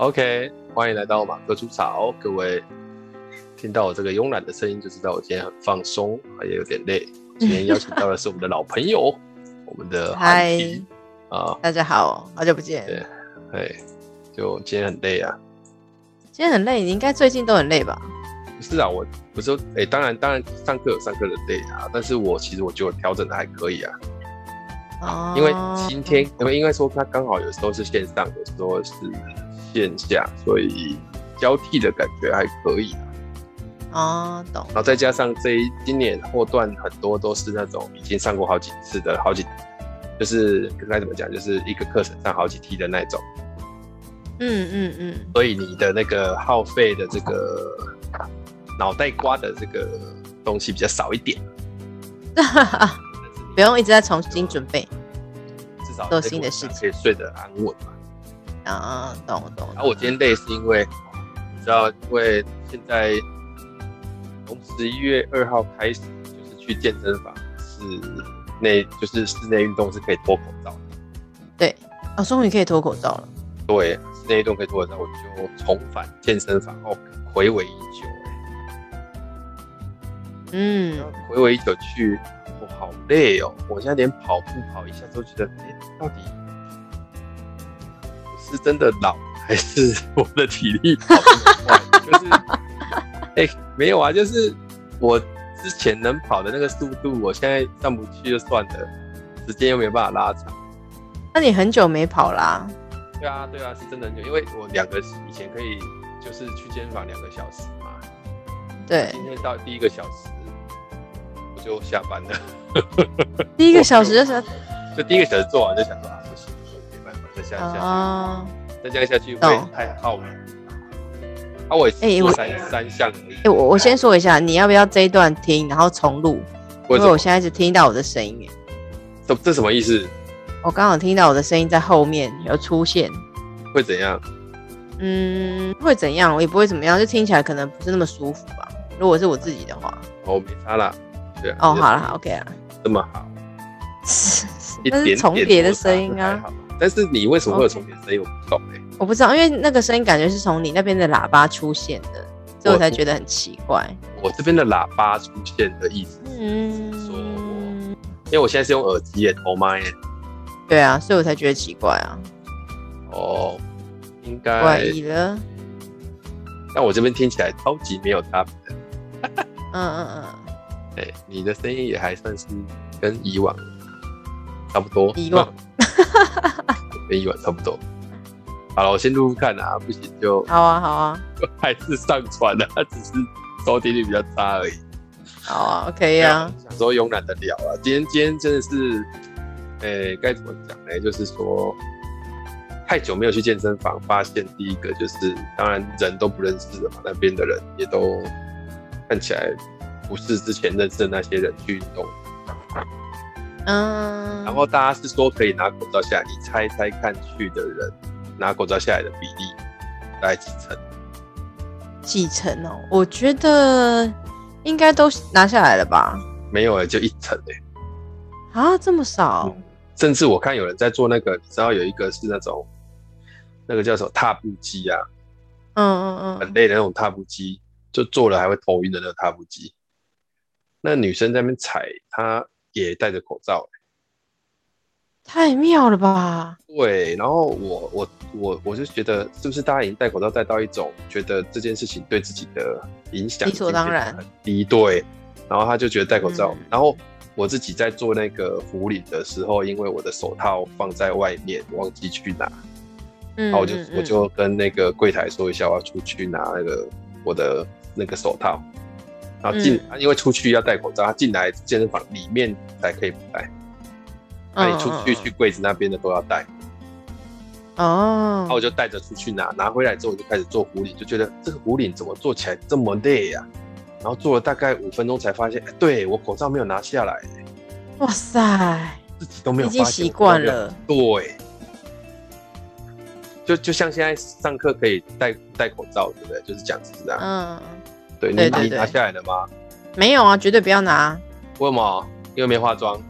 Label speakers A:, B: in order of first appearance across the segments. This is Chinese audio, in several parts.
A: OK，欢迎来到马克出草。各位听到我这个慵懒的声音，就知道我今天很放松，也有点累。今天邀请到的是我们的老朋友，我们的
B: 嗨
A: 啊，
B: 大家好，好久不见。
A: 对，哎，就今天很累啊。
B: 今天很累，你应该最近都很累吧？
A: 不是啊，我不是说，哎，当然，当然上课有上课的累啊，但是我其实我觉得我调整的还可以啊。
B: 哦，
A: 因为今天，因为应该说它刚好有时候是线上，有时候是。线下，所以交替的感觉还可以
B: 啊。哦，懂。
A: 然后再加上这一今年后段很多都是那种已经上过好几次的，好几就是该怎么讲，就是一个课程上好几梯的那种。
B: 嗯嗯嗯。
A: 所以你的那个耗费的这个脑袋瓜的这个东西比较少一点。
B: 不用一直在重新准备，
A: 至少
B: 做新的事情
A: 可以睡得安稳嘛。
B: 啊，懂懂。
A: 然后我今天累是因为，你知道，因为现在从十一月二号开始，就是去健身房是内，就是室内运动是可以脱口罩的。
B: 对，啊，终于可以脱口罩了。
A: 对，室内运动可以脱口罩，我就重返健身房哦，回味已久哎。
B: 嗯，
A: 回味已久去，我好累哦，我现在连跑步跑一下都觉得，哎，到底。是真的老，还是 我的体力跑得快？就是，哎、欸，没有啊，就是我之前能跑的那个速度，我现在上不去就算了，时间又没有办法拉长。
B: 那你很久没跑啦、啊？
A: 对啊，对啊，是真的很久，因为我两个以前可以就是去健身房两个小时嘛。
B: 对。
A: 今天到第一个小时我就下班了。
B: 第一个小时就是？
A: 就第一个小时做完就想说。再下去，啊、再这样下去会太耗了。啊，我哎，我三三项哎，
B: 我我先说一下，你要不要这一段听，然后重录？因为我现在只听到我的声音。
A: 这这什么意思？
B: 我刚好听到我的声音在后面有出现。
A: 会怎样？
B: 嗯，会怎样？我也不会怎么样，就听起来可能不是那么舒服吧。如果是我自己的话，
A: 哦，没差啦。对啊。
B: 哦，好了，好，OK 啊。
A: 这么好。
B: 那是重叠的声音啊。
A: 但是你为什么会有重叠声音？我不懂哎、欸。
B: 我不知道，因为那个声音感觉是从你那边的喇叭出现的，所以我才觉得很奇怪。
A: 我，我这边的喇叭出现的意思是说，嗯，因为我现在是用耳机耶，头麦耶。对
B: 啊，所以我才觉得奇怪啊。
A: 哦，应该。
B: 怪异了。
A: 但我这边听起来超级没有差别。
B: 嗯嗯嗯。
A: 哎，你的声音也还算是跟以往差不多。
B: 以往。
A: 跟以往差不多。好了，我先录录看啊，不行就
B: 好啊，好啊，
A: 还是上传了，它只是收听率比较差而已。
B: 好啊，OK 啊。
A: 想说慵懒的聊啊，今天今天真的是，诶、欸，该怎么讲呢？就是说，太久没有去健身房，发现第一个就是，当然人都不认识了嘛，那边的人也都看起来不是之前认识的那些人去运动。
B: 嗯，
A: 然后大家是说可以拿口罩下来，你猜猜看，去的人拿口罩下来的比例大概几成？
B: 几成哦？我觉得应该都拿下来了吧？
A: 没有哎，就一层哎。
B: 啊，这么少？
A: 嗯，甚至我看有人在做那个，你知道有一个是那种那个叫什么踏步机啊？
B: 嗯嗯嗯，
A: 很累的那种踏步机，就做了还会头晕的那个踏步机。那女生在那边踩，她。也戴着口罩，
B: 太妙了吧？
A: 对，然后我我我我就觉得，是不是大家已经戴口罩戴到一种觉得这件事情对自己的影响
B: 理所当然很
A: 低？对，然后他就觉得戴口罩。嗯、然后我自己在做那个护理的时候，因为我的手套放在外面，忘记去拿，嗯、然后我就我就跟那个柜台说一下，我要出去拿那个我的那个手套。然后进，嗯、因为出去要戴口罩，他进来健身房里面才可以不戴。那你出去去柜子那边的都要戴。
B: 哦。
A: 然后我就带着出去拿，拿回来之后我就开始做壶铃，就觉得这个壶铃怎么做起来这么累呀？然后做了大概五分钟才发现，哎，对我口罩没有拿下来。
B: 哇塞！
A: 自己都没有。
B: 已经习惯了。
A: 对。就就像现在上课可以戴戴口罩，对不对？就是讲是这样。嗯。对，你你拿下来了吗？
B: 没有啊，绝对不要拿。
A: 为什么？因为没化妆。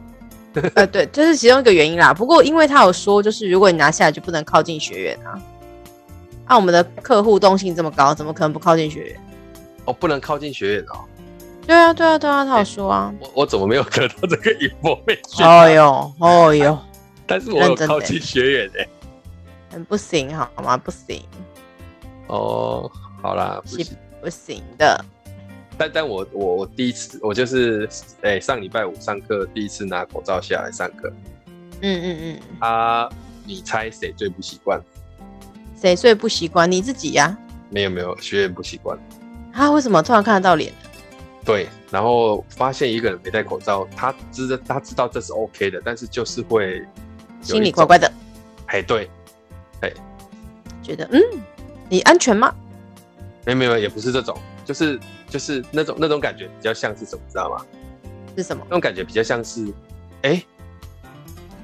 B: 呃，对，这是其中一个原因啦。不过因为他有说，就是如果你拿下来，就不能靠近学员啊。那、啊、我们的客户动性这么高，怎么可能不靠近学员？
A: 哦，不能靠近学员哦。
B: 对啊，对啊，对啊，他有说啊。
A: 我我怎么没有得到这个 information？
B: 哦哟，哦哟。
A: 但是我有靠近学员哎。
B: 很不行，好吗？不行。
A: 哦，好啦，不行，
B: 不行的。
A: 但但我我我第一次，我就是哎、欸，上礼拜五上课第一次拿口罩下来上课。
B: 嗯嗯嗯。
A: 啊，你猜谁最不习惯？
B: 谁最不习惯？你自己呀、啊？
A: 没有没有，学员不习惯。
B: 他、啊、为什么突然看得到脸？
A: 对，然后发现一个人没戴口罩，他知道他知道这是 OK 的，但是就是会
B: 心里怪怪的。
A: 哎，对，哎，
B: 觉得嗯，你安全吗？
A: 没有没有，也不是这种，就是就是那种那种感觉比较像是什么，知道吗？
B: 是什么？
A: 那种感觉比较像是，哎，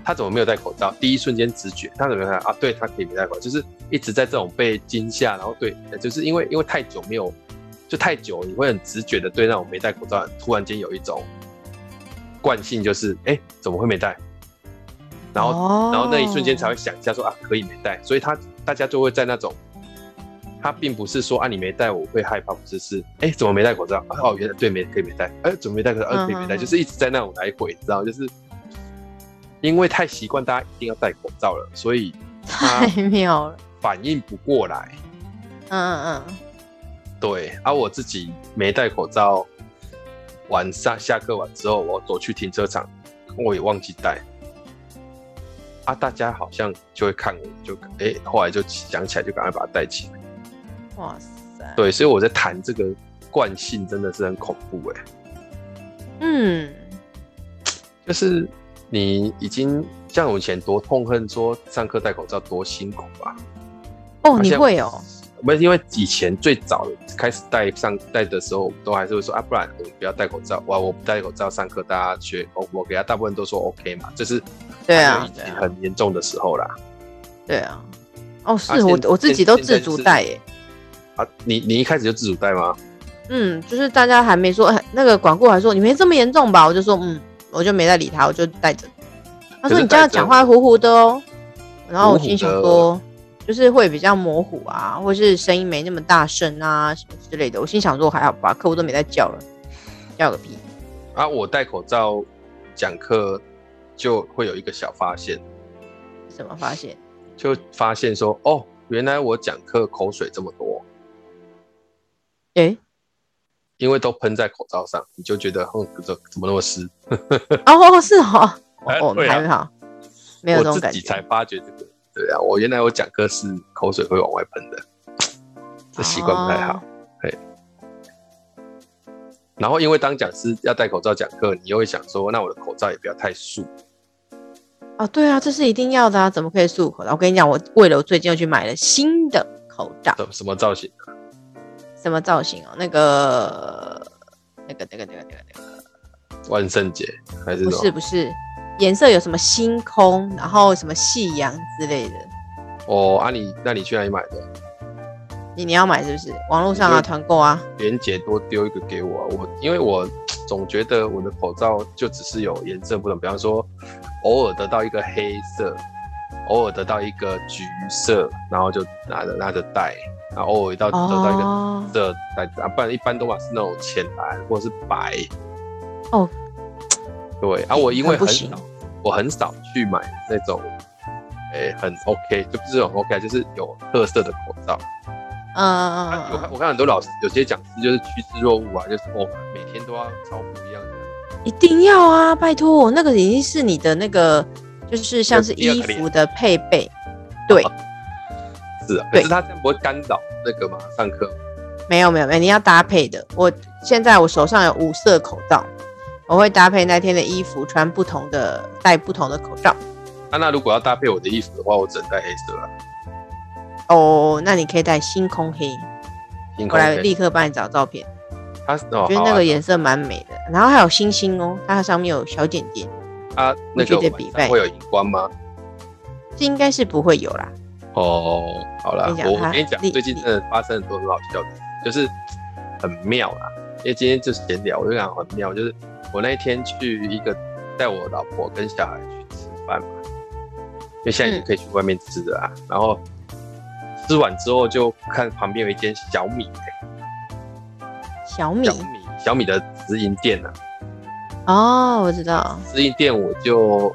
A: 他怎么没有戴口罩？第一瞬间直觉，他怎么没有戴啊？对，他可以没戴口罩，就是一直在这种被惊吓，然后对，就是因为因为太久没有。就太久，你会很直觉的对那种没戴口罩突然间有一种惯性，就是哎、欸，怎么会没戴？然后，oh. 然后那一瞬间才会想一下说啊，可以没戴。所以他大家就会在那种，他并不是说啊，你没戴我会害怕，不是是哎、欸，怎么没戴口罩？哦，原来对没可以没戴，哎、欸，怎么没戴口罩？呃，可以没戴，uh. 就是一直在那种来回，你知道，就是因为太习惯大家一定要戴口罩了，所以 太妙了，反应不过来。
B: 嗯嗯嗯。
A: 对，而、啊、我自己没戴口罩，晚上下课完之后，我走去停车场，我也忘记戴。啊，大家好像就会看我，就哎，后来就想起来，就赶快把它戴起来。
B: 哇塞！
A: 对，所以我在谈这个惯性，真的是很恐怖哎。
B: 嗯，
A: 就是你已经像我以前多痛恨说上课戴口罩多辛苦吧？
B: 哦，你会哦。
A: 不是因为以前最早开始戴上戴的时候，都还是会说啊，不然我们不要戴口罩。哇，我不戴口罩上课，大家学我我给他大部分都说 OK 嘛，就是
B: 对啊，
A: 很严重的时候啦。
B: 对啊，哦，是、啊、我我自己都自主戴耶。
A: 啊，你你一开始就自主带吗？
B: 嗯，就是大家还没说那个管顾还说你没这么严重吧，我就说嗯，我就没再理他，我就带着。他说你这样讲话糊糊的哦，然后我心想说。就是会比较模糊啊，或是声音没那么大声啊，什么之类的。我心想说还好吧，客户都没在叫了，叫个屁！
A: 啊，我戴口罩讲课就会有一个小发现。
B: 什么发现？
A: 就发现说，哦，原来我讲课口水这么多。
B: 诶、欸，
A: 因为都喷在口罩上，你就觉得，嗯，怎怎么那么湿？
B: 哦，是哦，哦，还好，没有这种感觉。
A: 我自己才发觉这个。对啊，我原来我讲课是口水会往外喷的，这习惯不太好。嘿、哦，然后因为当讲师要戴口罩讲课，你又会想说，那我的口罩也不要太素。
B: 哦，对啊，这是一定要的啊，怎么可以素口罩？我跟你讲，我为了我最近又去买了新的口罩。
A: 什么造型？
B: 什么造型哦？那个、那个、那个、那个、那个、那个
A: 万圣节还是？
B: 不是，不是。颜色有什么星空，然后什么夕阳之类的。
A: 哦，啊你，那你去哪里买的？
B: 你你要买是不是？网络上啊，团购啊。
A: 连姐多丢一个给我啊，我因为我总觉得我的口罩就只是有颜色不同，比方说偶尔得到一个黑色，偶尔得到一个橘色，然后就拿着拿着戴，然后偶尔到得到一个色袋子，啊，不然一般都嘛是那种浅蓝或者是白。
B: 哦。
A: 对啊，我因为很少，我很少去买那种，哎、欸，很 OK，就不是很 OK，就是有特色的口罩。
B: 嗯嗯嗯。
A: 我看我看很多老师，有些讲师就是趋之若鹜啊，就是哦，每天都要超不一样的。
B: 一定要啊，拜托，那个已经是你的那个，就是像是衣服的配备。对。
A: 是啊，可是他这样不会干扰那个吗？上课？
B: 没有没有没有，你要搭配的。我现在我手上有五色口罩。我会搭配那天的衣服，穿不同的，戴不同的口罩。
A: 啊，那如果要搭配我的衣服的话，我只能戴黑色了。
B: 哦，那你可以戴星空黑。星空黑。我来立刻帮你找照片。
A: 它，哦，
B: 我觉得那个颜色蛮美的，然后还有星星哦，它上面有小点点。
A: 啊，那个会有荧光吗？
B: 这应该是不会有啦。
A: 哦，好了，我跟你讲，最近真的发生很多很好笑的，就是很妙啦。因为今天就是闲聊，我就想很妙，就是。我那一天去一个带我老婆跟小孩去吃饭嘛，因为现在可以去外面吃的啊。嗯、然后吃完之后就看旁边有一间小米、欸，
B: 小米，
A: 小米，小米的直营店呢、
B: 啊？哦，我知道，
A: 直营店我就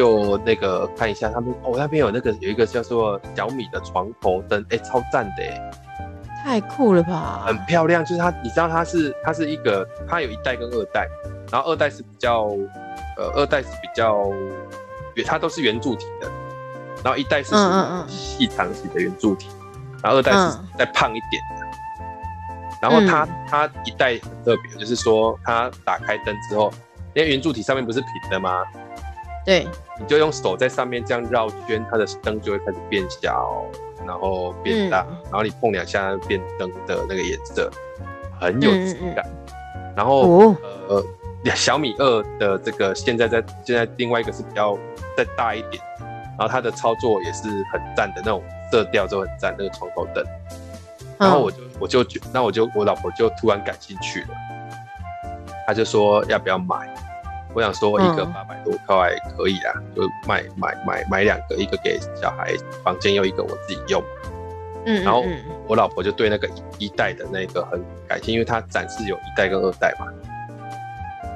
A: 就那个看一下他们，哦，那边有那个有一个叫做小米的床头灯，哎、欸，超赞的、哎，
B: 太酷了吧，
A: 很漂亮，就是它，你知道它是它是一个，它有一代跟二代，然后二代是比较，呃，二代是比较，它都是圆柱体的。然后一代是细长型的圆柱体，然后二代是再胖一点然后它它一代很特别，就是说它打开灯之后，因为圆柱体上面不是平的吗？
B: 对，
A: 你就用手在上面这样绕圈，它的灯就会开始变小，然后变大，嗯、然后你碰两下变灯的那个颜色，很有质感。嗯嗯嗯，然后、哦、呃，小米二的这个现在在现在另外一个是比较再大一点。然后它的操作也是很赞的那种色调，就很赞那个床头灯。然后我就我就觉，那我就我老婆就突然感兴趣了，她就说要不要买？我想说一个八百多块可以啦，就买买买买两个，一个给小孩房间用，一个我自己用。嗯，然后我老婆就对那个一代的那个很感兴趣，因为她展示有一代跟二代嘛。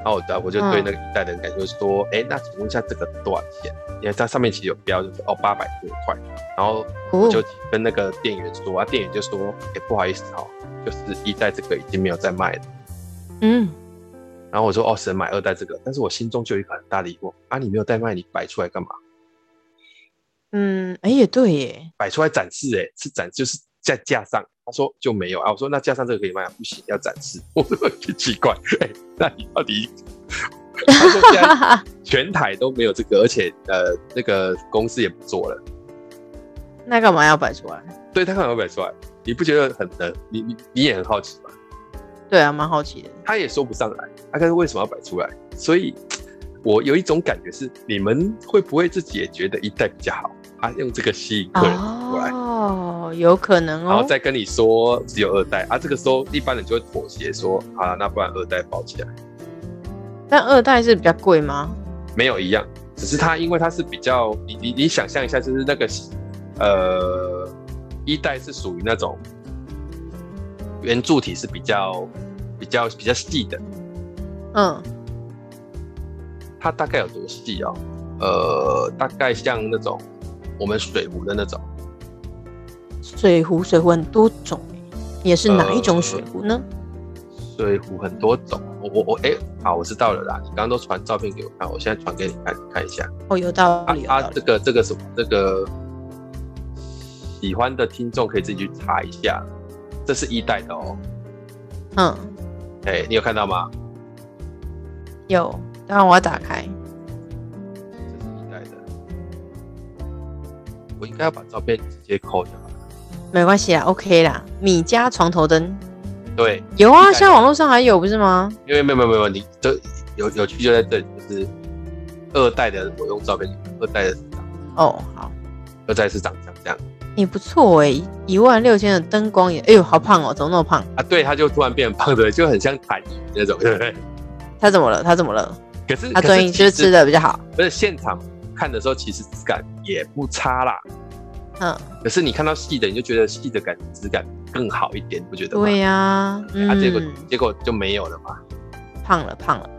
A: 然后我我就对那个一代的人感觉说，哎、嗯，那请问一下这个多少钱？因为它上面其实有标，就是哦八百多块。然后我就跟那个店员说，啊，店员就说，哎，不好意思哦，就是一代这个已经没有在卖了。嗯。然后我说，哦，只能买二代这个，但是我心中就有一个很大的疑惑，啊，你没有代卖，你摆出来干嘛？
B: 嗯，哎也对耶，
A: 摆出来展示，哎，是展就是在架上。他说就没有啊，我说那架上这个可以卖啊，不行，要展示。我说很奇怪，哎，那你到底？他说现在全台都没有这个，而且呃，那个公司也不做了。
B: 那干嘛要摆出来？
A: 对，他干嘛要摆出来？你不觉得很呃，你你你也很好奇吗？
B: 对啊，蛮好奇的。
A: 他也说不上来，他可是为什么要摆出来？所以我有一种感觉是，你们会不会自己也觉得一代比较好？啊，用这个吸引客人过来。
B: 哦哦，有可能哦，
A: 然后再跟你说只有二代啊，这个时候一般人就会妥协说啊，那不然二代包起来。
B: 但二代是比较贵吗？
A: 没有一样，只是它因为它是比较，你你你想象一下，就是那个呃一代是属于那种圆柱体是比较比较比较细的，嗯，它大概有多细哦？呃，大概像那种我们水壶的那种。
B: 水壶，水壶很多种，也是哪一种水壶呢？
A: 呃、水壶很多种，我我我，哎、欸，好，我知道了啦。你刚刚都传照片给我看，我现在传给你看，你看一下。
B: 哦，有道理。
A: 啊，这个这个什么？这个喜欢的听众可以自己去查一下，这是一代的哦。嗯。哎、欸，你有看到吗？
B: 有，等下我要打开。
A: 这是一代的，我应该要把照片直接扣掉。
B: 没关系啊，OK 啦。米家床头灯，
A: 对，
B: 有啊，现在网络上还有不是吗？
A: 因为没有没有没有，你这有有趣就在这里，就是二代的，我用照片，二代的是长
B: 哦，好，
A: 二代是长这样，
B: 也不错哎，一万六千的灯光也，哎呦，好胖哦，怎么那么胖
A: 啊？对，他就突然变胖的，就很像坦仪那种，对不对？
B: 他怎么了？他怎么了？
A: 可是
B: 他最近就是吃的比较好，
A: 不是现场看的时候，其实质感也不差啦。嗯，可是你看到细的，你就觉得细的感质感更好一点，不觉得吗？
B: 对呀、啊，嗯、啊，
A: 结果结果就没有了嘛，
B: 胖了胖了。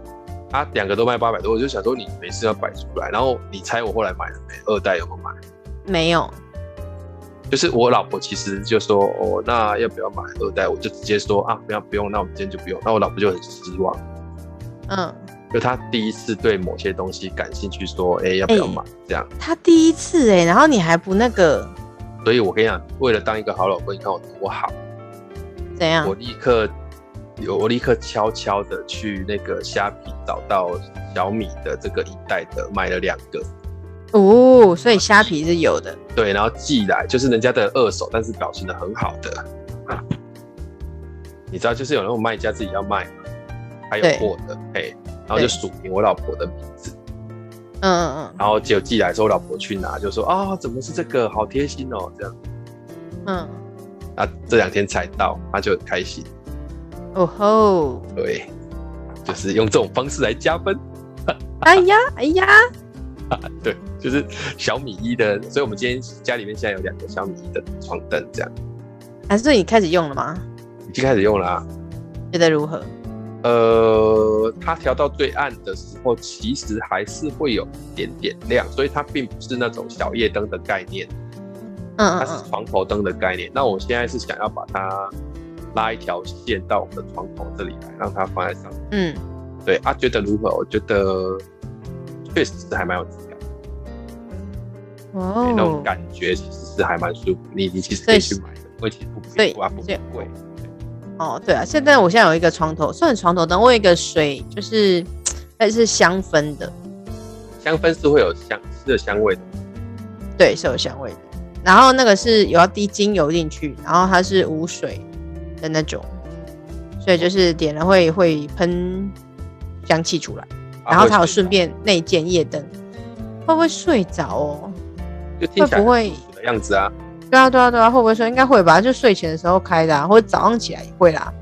A: 他，两个都卖八百多，我就想说你没事要摆出来，然后你猜我后来买了没？二代有没有买？没有。就是我老婆其实就说哦，那要不要买二代？我就直接说啊，不要不用，那我们今天就不用。那我老婆就很失望。嗯。就她第一次对某些东西感兴趣，说：“哎、欸，要不要买？”这样，
B: 她第一次哎、欸，然后你还不那个，
A: 所以我跟你讲，为了当一个好老公，你看我多好。
B: 怎样？
A: 我立刻有，我立刻悄悄的去那个虾皮找到小米的这个一代的，买了两个。
B: 哦，所以虾皮是有的。
A: 对，然后寄来，就是人家的二手，但是保存的很好的。啊、你知道，就是有那种卖家自己要卖嘛，还有货的，嘿。然后就署名我老婆的名字，嗯嗯嗯，然后结果寄来之后，我老婆去拿，就说啊、哦，怎么是这个，好贴心哦，这样，嗯，啊，这两天才到，他就很开心，哦吼，对，就是用这种方式来加分，
B: 哎呀，哎呀，
A: 对，就是小米一的，所以我们今天家里面现在有两个小米一的床灯，这样。
B: 还是你开始用了吗？
A: 已经开始用了啊。
B: 觉得如何？
A: 呃，它调到最暗的时候，其实还是会有一点点亮，所以它并不是那种小夜灯的概念。嗯，它是床头灯的概念。那我现在是想要把它拉一条线到我们的床头这里来，让它放在上面。嗯，对啊，觉得如何？我觉得确实是还蛮有。哦，那种感觉其实是还蛮舒服。你你其实可以去买的，因为其实不贵，不贵。
B: 哦，对啊，现在我现在有一个床头，算床头灯，我有一个水，就是它是香氛的，
A: 香氛是会有香是有香味的，
B: 对，是有香味的。然后那个是有要滴精油进去，然后它是无水的那种，所以就是点了会会喷香气出来，啊、然后它有顺便内建夜灯，会不会睡着哦？
A: 就会不会的样子啊？
B: 对啊对啊对啊，会不会说？应该会吧，就睡前的时候开的，啊，或者早上起来也会啦。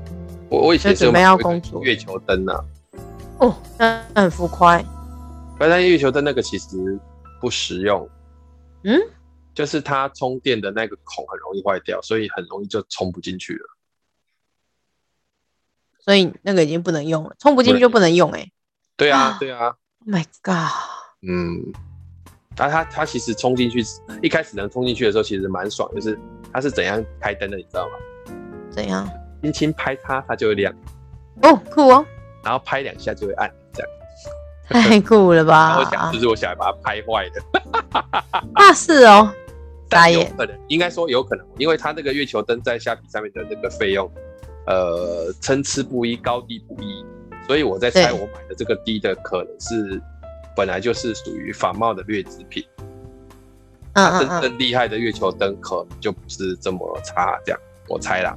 A: 我我以前准备要工作，月球灯呢？
B: 哦，那很浮夸。
A: 白天月球灯那个其实不实用。嗯。就是它充电的那个孔很容易坏掉，所以很容易就充不进去了。
B: 所以那个已经不能用了，充不进去就不能用哎、欸。
A: 对啊，对啊。
B: Oh my god！
A: 嗯，那它它其实冲进去，一开始能冲进去的时候其实蛮爽，就是它是怎样开灯的，你知道吗？
B: 怎样？
A: 轻轻拍它，它就会亮。
B: 哦，酷哦。
A: 然后拍两下就会暗，这样。
B: 太酷了吧！
A: 我想，就是我想把它拍坏的。
B: 那是哦。
A: 但有可能，应该说有可能，因为它那个月球灯在虾皮上面的那个费用，呃，参差不一，高低不一，所以我在猜，我买的这个低的可能是本来就是属于仿冒的劣质品。嗯嗯嗯。真正厉害的月球灯可能就不是这么差，这样我猜啦。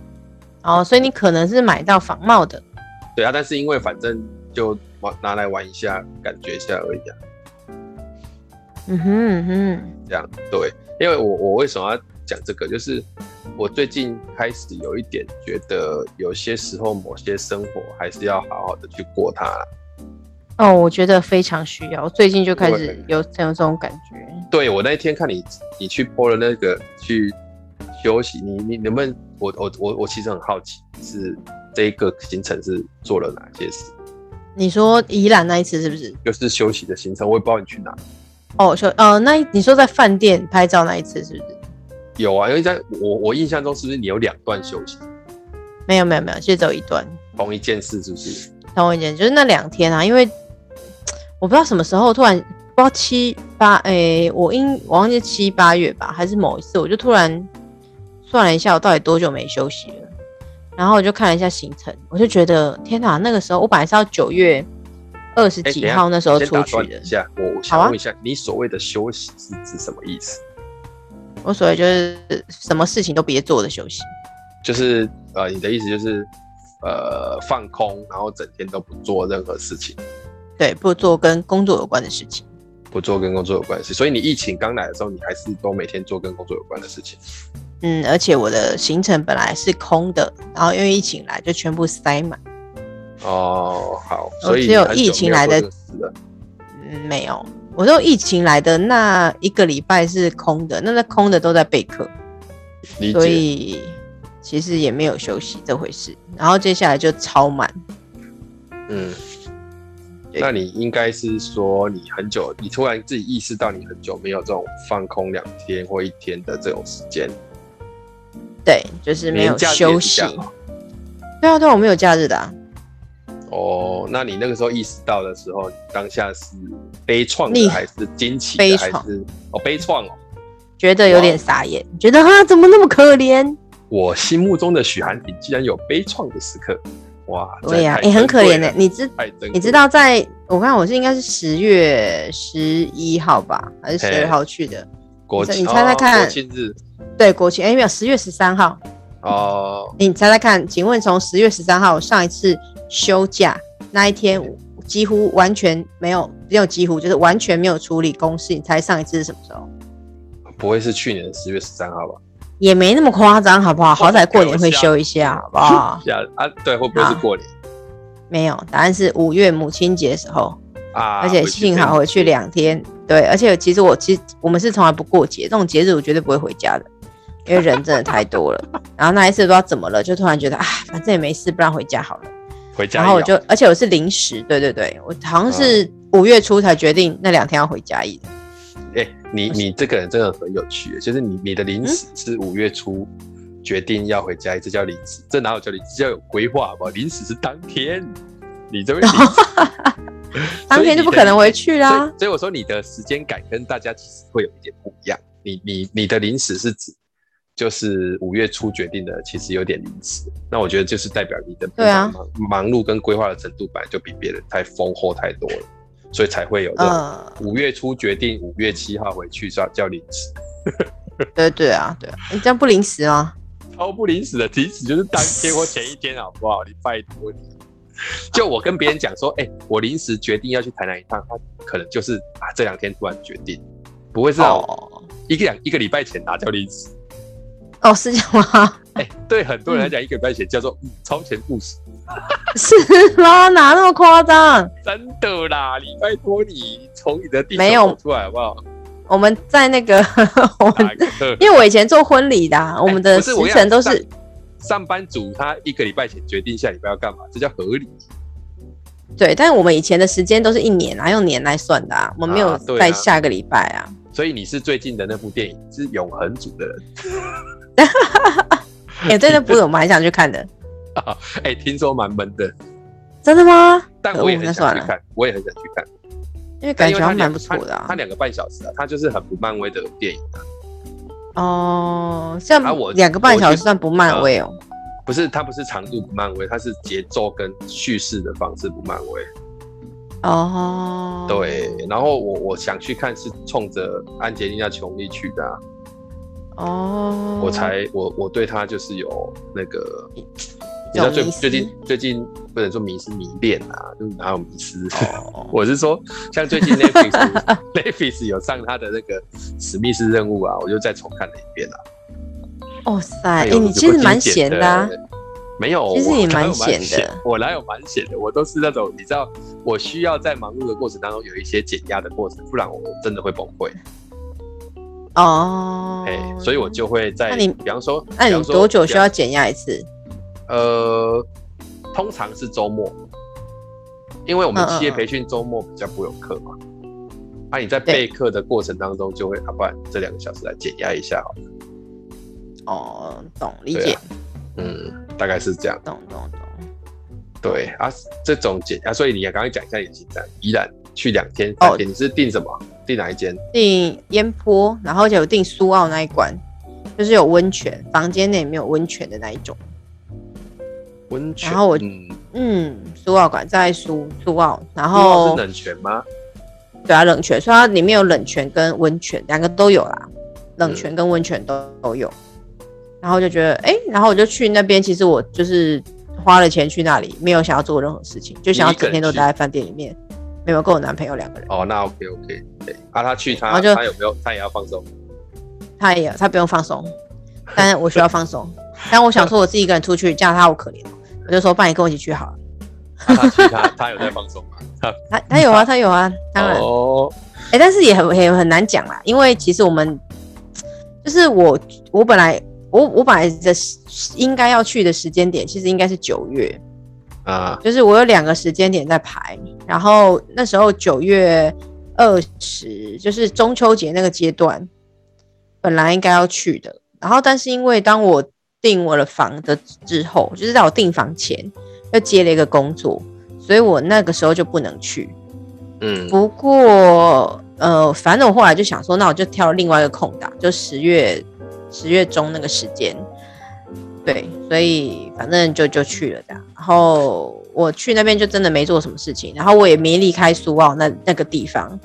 B: 哦，所以你可能是买到仿冒的。
A: 对啊，但是因为反正就玩拿来玩一下，感觉一下而已啊。嗯哼嗯哼，这样对。因为我我为什么要讲这个？就是我最近开始有一点觉得，有些时候某些生活还是要好好的去过它。
B: 哦，我觉得非常需要。我最近就开始有有这种感觉。
A: 对，我那一天看你你去 po 了那个去休息，你你能不能？我我我我其实很好奇，是这一个行程是做了哪些事？
B: 你说宜兰那一次是不是？
A: 就是休息的行程，我也不知道你去哪。
B: 哦，说呃，那你说在饭店拍照那一次是不是？
A: 有啊，因为在我我印象中是不是你有两段休息？
B: 没有没有没有，其实只有一段。
A: 同一件事是不是？
B: 同一件，就是那两天啊，因为我不知道什么时候突然不知道七八哎、欸，我应我忘记七八月吧，还是某一次，我就突然算了一下，我到底多久没休息了，然后我就看了一下行程，我就觉得天哪，那个时候我本来是要九月。二十几号那时候出去的。
A: 下，我想问一下，你所谓的休息是指什么意思？
B: 我所谓就是什么事情都别做的休息。
A: 就是呃，你的意思就是呃，放空，然后整天都不做任何事情。
B: 对，不做跟工作有关的事情。
A: 不做跟工作有关的事，所以你疫情刚来的时候，你还是都每天做跟工作有关的事情。
B: 嗯，而且我的行程本来是空的，然后因为疫情来就全部塞满。
A: 哦，好，所以
B: 只有疫情来的，嗯，没有，我都疫情来的那一个礼拜是空的，那那空的都在备课，所以其实也没有休息这回事。然后接下来就超满，
A: 嗯，那你应该是说你很久，你突然自己意识到你很久没有这种放空两天或一天的这种时间，
B: 对，就是没有休息。对啊，对啊，我没有假日的啊。
A: 哦，那你那个时候意识到的时候，你当下是悲怆的还是惊奇的还是哦悲怆哦？
B: 觉得有点傻眼，觉得啊怎么那么可怜？
A: 我心目中的许涵婷竟然有悲怆的时刻，哇！
B: 对呀，也很可怜的。你知你知道，在我看我是应该是十月十一号吧，还是十二号去的？
A: 国庆，
B: 你猜猜看？
A: 国庆日？
B: 对，国庆哎没有，十月十三号。
A: 哦，
B: 你猜猜看？请问从十月十三号上一次。休假那一天，几乎完全没有，没有几乎就是完全没有处理公事。你猜上一次是什么时候？
A: 不会是去年十月十三号吧？
B: 也没那么夸张，好不好？好歹过年会休一下，好不好？
A: 啊，对，会不会是过年？
B: 没有，答案是五月母亲节的时候。
A: 啊，
B: 而且幸好回去两天，对，而且其实我其实我们是从来不过节，这种节日我绝对不会回家的，因为人真的太多了。然后那一次不知道怎么了，就突然觉得啊，反正也没事，不然回家好了。
A: 回家。
B: 然后我就，而且我是临时，对对对，我好像是五月初才决定那两天要回家一的。
A: 你你这个人真的很有趣，就是你你的临时是五月初决定要回嘉义，这叫临时，这哪有叫临时？叫有规划好不好？临时是当天，你这边
B: 当天就不可能回去啦。
A: 所以，所以我说你的时间感跟大家其实会有一点不一样。你你你的临时是指就是五月初决定的，其实有点临时。那我觉得就是代表你的对啊忙碌跟规划的程度本来就比别人太丰厚太多了。所以才会有的。五月初决定五月七号回去，叫叫临时。
B: 对对啊，对啊，你这样不临时吗？
A: 超不临时的，临时就是当天或前一天，好不好？你拜托你。就我跟别人讲说，哎、欸，我临时决定要去台南一趟，他可能就是啊，这两天突然决定，不会是哦，一个两一个礼拜前拿叫临时？
B: 哦，是这样吗？
A: 哎、欸，对很多人来讲，一个礼拜前叫做、嗯、超前部署。
B: 是吗？哪那么夸张？
A: 真的啦！你拜托你从你的地方走出来好不好？
B: 我们在那个，我们 因为我以前做婚礼的、啊欸，我们的时程都是上，
A: 上班族，他一个礼拜前决定下礼拜要干嘛，这叫合理。
B: 对，但是我们以前的时间都是一年啊，用年来算的啊，我们没有在下个礼拜啊，啊。
A: 所以你是最近的那部电影是永恒族的人。
B: 也、欸、对，那部我们还想去看的。
A: 哎、欸，听说蛮闷的，
B: 真的吗？
A: 但我也很想去看，我也很想去看，
B: 因为感觉还蛮不错的啊。
A: 它两个半小时啊，它就是很不漫威的电影啊。
B: 哦，像我两个半小时算不漫威哦？
A: 不是，它不是长度不漫威，它是节奏跟叙事的方式不漫威。
B: 哦，
A: 对，然后我我想去看是冲着安洁莉娜琼丽去的啊。
B: 哦，
A: 我才我我对他就是有那个。你知道最最近最近不能说迷失迷恋啊，就是哪有迷失？哦、我是说，像最近 Netflix Netflix 有上他的那个史密斯任务啊，我就再重看了一遍啊。
B: 哦塞，哎、欸，你其实蛮闲的、啊，
A: 没有，
B: 其实你蛮闲的，
A: 我哪有蛮闲的？我都是那种你知道，我需要在忙碌的过程当中有一些减压的过程，不然我真的会崩溃。
B: 哦，
A: 哎、欸，所以我就会在，那你比方说，
B: 那你多久需要减压一次？
A: 呃，通常是周末，因为我们企业培训周末比较不有课嘛。那、啊、你在备课的过程当中，就会啊，不然这两个小时来减压一下好了。
B: 哦，懂理解、啊。
A: 嗯，大概是这样。
B: 懂懂懂。
A: 对啊，这种减压，所以你也刚刚讲一下你的行程，宜兰去两天三天、哦，你是定什么？订哪一间？订
B: 烟坡，然后就有订苏澳那一关，就是有温泉，房间内没有温泉的那一种。
A: 温泉，
B: 然后我嗯，苏澳馆在苏苏澳，然后
A: 是冷泉吗？
B: 对啊，冷泉，所以它里面有冷泉跟温泉两个都有啦，冷泉跟温泉都都有。然后就觉得哎、欸，然后我就去那边，其实我就是花了钱去那里，没有想要做任何事情，就想要整天都待在饭店里面，没有跟我男朋友两个人。
A: 哦，那 OK OK，对，啊，他去他他有没有他也要放松？
B: 他也他不用放松，但是我需要放松。但我想说，我自己一个人出去，这样他好可怜。我就说，帮你跟我一起去好了。
A: 啊、他去他他有在放松吗？
B: 他他有啊，他有啊，当然。哦。哎、欸，但是也很也很难讲啦，因为其实我们就是我我本来我我本来的应该要去的时间点，其实应该是九月啊。就是我有两个时间点在排，然后那时候九月二十，就是中秋节那个阶段，本来应该要去的。然后，但是因为当我订我的房的之后，就是在我订房前又接了一个工作，所以我那个时候就不能去。
A: 嗯，
B: 不过呃，反正我后来就想说，那我就挑另外一个空档，就十月十月中那个时间。对，所以反正就就去了的。然后我去那边就真的没做什么事情，然后我也没离开苏澳那那个地方，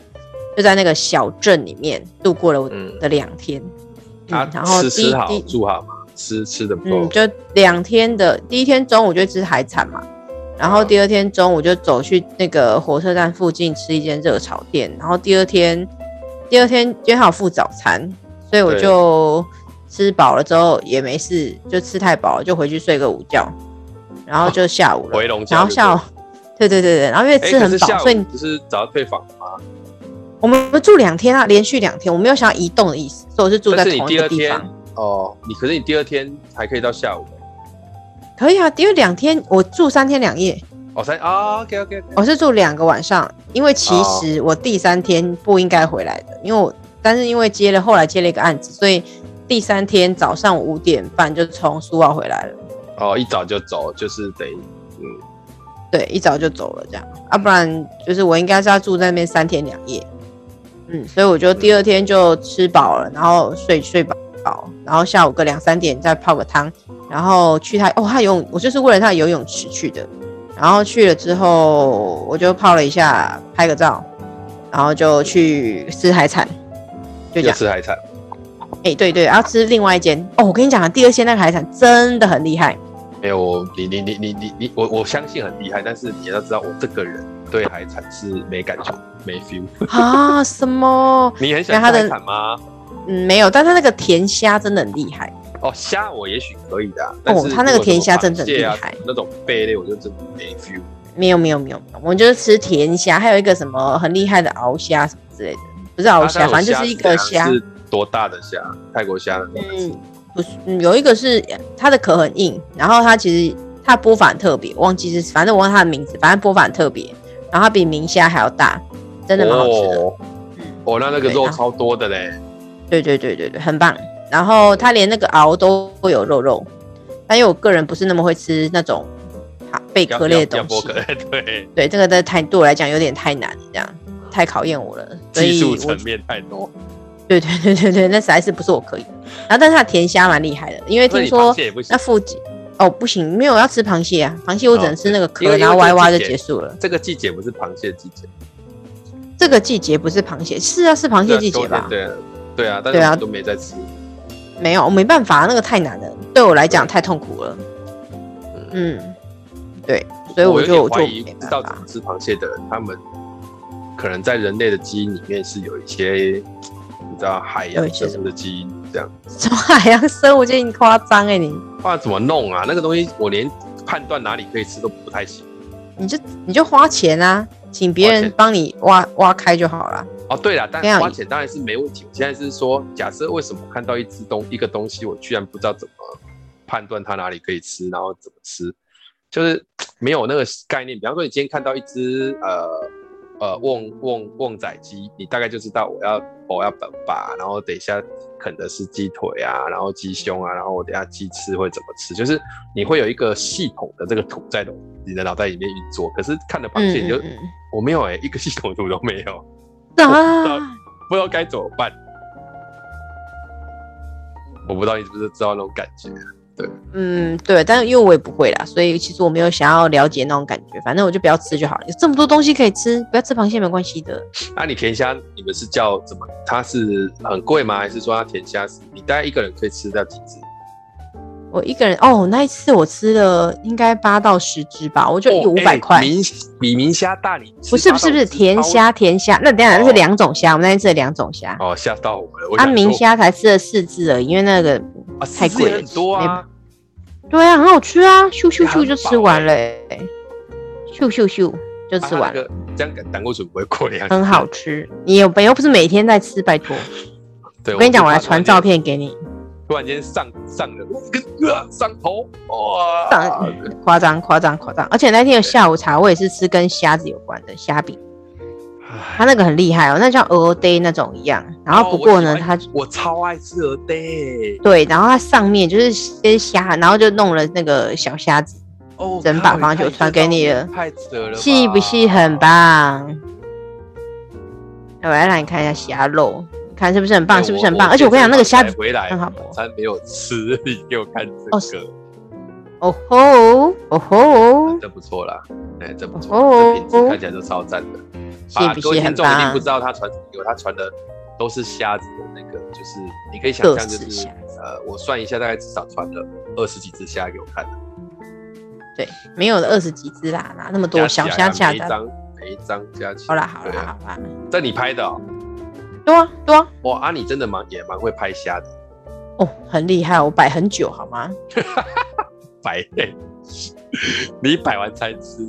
B: 就在那个小镇里面度过了我的两天。嗯
A: 嗯、然后第一好住好嘛，吃吃的不错。
B: 嗯，就两天的，第一天中午就吃海产嘛，然后第二天中午就走去那个火车站附近吃一间热炒店，然后第二天，第二天约好付早餐，所以我就吃饱了之后也没事，就吃太饱了就回去睡个午觉，然后就下午了，
A: 回笼觉，
B: 然后下午对对对对，然后因为吃很饱，所以你
A: 不是找到退房吗？
B: 我们住两天啊，连续两天，我没有想要移动的意思，所以我是住在同一个地方。
A: 哦，你可是你第二天还可以到下午。
B: 可以啊，因为两天我住三天两夜。
A: 哦，三啊，OK OK，
B: 我是住两个晚上，因为其实我第三天不应该回来的，因为我但是因为接了后来接了一个案子，所以第三天早上五点半就从苏澳回来了。
A: 哦，一早就走，就是得嗯，
B: 对，一早就走了这样，啊，不然就是我应该是要住在那边三天两夜。嗯，所以我就第二天就吃饱了，然后睡睡饱，然后下午个两三点再泡个汤，然后去他哦，他游泳，我就是为了他游泳池去的。然后去了之后，我就泡了一下，拍个照，然后就去吃海产，就这样
A: 吃海产。
B: 哎、欸，对对，要吃另外一间哦。我跟你讲啊，第二间那个海产真的很厉害。
A: 没有，你你你你你你，我我相信很厉害，但是你要知道，我这个人对海产是没感觉，没 feel
B: 啊？什么？
A: 你很喜欢海产吗？
B: 嗯，没有，但他那个甜虾真的很厉害。
A: 哦，虾我也许可以的，
B: 哦，他那个甜虾真的很厉害。
A: 那种贝类我就真的没 feel。
B: 没有没有没有，我们就是吃甜虾，还有一个什么很厉害的鳌虾什么之类的，不是鳌虾，反正就是一个虾。
A: 是多大的虾？泰国虾？
B: 嗯，不是，嗯，有一个是它的壳很硬，然后它其实它剥法很特别，忘记是，反正我忘了它的名字，反正剥法很特别，然后它比明虾还要大，真的蛮好吃的。
A: 哦，哦，那那个肉超多的嘞。
B: 对对对对对，很棒。然后它连那个螯都会有肉肉，但因为我个人不是那么会吃那种贝壳类的东西，
A: 对
B: 对，这个的太对我来讲有点太难，这样太考验我了，
A: 技术层面太多。
B: 对对对对对，那实在是不是我可以。然后但是它甜虾蛮厉害的，因为听说那附近哦不行，没有要吃螃蟹啊，螃蟹我只能吃那个壳，然后歪歪就结束了。
A: 这个季节不是螃蟹季节，
B: 这个季节不是螃蟹，是啊是螃蟹季节吧？
A: 对啊对啊，但是我都没在吃。
B: 没有，我没办法，那个太难了，对我来讲太痛苦了。嗯，对，所以我就我就
A: 知道怎么吃螃蟹的人，他们可能在人类的基因里面是有一些，你知道海洋生物的基因这样。
B: 什么海洋生物？我觉得你夸张哎，你。
A: 哇，怎么弄啊？那个东西我连判断哪里可以吃都不太行。
B: 你就你就花钱啊，请别人帮你挖挖开就好了。
A: 哦，对了，但花钱当然是没问题。我现在是说，假设为什么看到一只东一个东西，我居然不知道怎么判断它哪里可以吃，然后怎么吃，就是没有那个概念。比方说，你今天看到一只呃呃旺旺旺仔鸡，你大概就知道我要我要等吧，然后等一下啃的是鸡腿啊，然后鸡胸啊，然后我等一下鸡翅会怎么吃，就是你会有一个系统的这个图在你的脑袋里面运作。可是看了螃蟹，你就我没有哎、欸，一个系统图都没有。啊！不知道该怎么办，我不知道你是不是知道那种感觉？对，
B: 嗯，对，但是因为我也不会啦，所以其实我没有想要了解那种感觉。反正我就不要吃就好了，有这么多东西可以吃，不要吃螃蟹没关系的。
A: 那、啊、你甜虾你们是叫怎么？它是很贵吗？还是说它甜虾是你大概一个人可以吃掉几只？
B: 我一个人哦，那一次我吃了应该八到十只吧，我就有五百块。
A: 明比明虾大，你
B: 不是不是不是甜虾甜虾，那等下那是两种虾，我们那天吃了两种虾。
A: 哦，吓到我了。
B: 啊，明虾才吃了四只而已，因为那个太贵了。
A: 很多啊。
B: 对啊，很好吃啊，咻咻咻就吃完了，咻咻咻就吃完了。
A: 这样胆固醇不会过量。
B: 很好吃，你有没又不是每天在吃，拜托。
A: 对，
B: 我跟你讲，我来传照片给你。
A: 突然间上上了，上头哇！
B: 上夸张夸张夸张！而且那天的下午茶，我也是吃跟虾子有关的虾饼，它那个很厉害哦，那叫蚵嗲那种一样。然后不过呢，它
A: 我超爱吃蚵嗲。
B: 对，然后它上面就是些虾，然后就弄了那个小虾子，哦整把放就传给你了，
A: 太值得了，
B: 细不细？很棒。我来让你看一下虾肉。看是不是很棒？是不是很棒？而且我跟你讲，那个虾子
A: 回来
B: 很好，
A: 晚餐没有吃，你给我看这个。
B: 哦吼哦吼，
A: 真不错啦，哎，这不错，这品质看起来都超赞的。啊，各位听众一定不知道他传什么给我，他传的都是虾子的那个，就是你可以想象，就是呃，我算一下，大概至少传了二十几只虾给我看的。
B: 对，没有了二十几只啦，哪那么多小虾虾？
A: 每一张每一张加起来。
B: 好啦好啦好啦，
A: 这你拍的哦。
B: 多啊多啊！
A: 哇，阿你真的蛮也蛮会拍虾的
B: 哦，很厉害，我摆很久好吗？
A: 摆，你摆完才吃，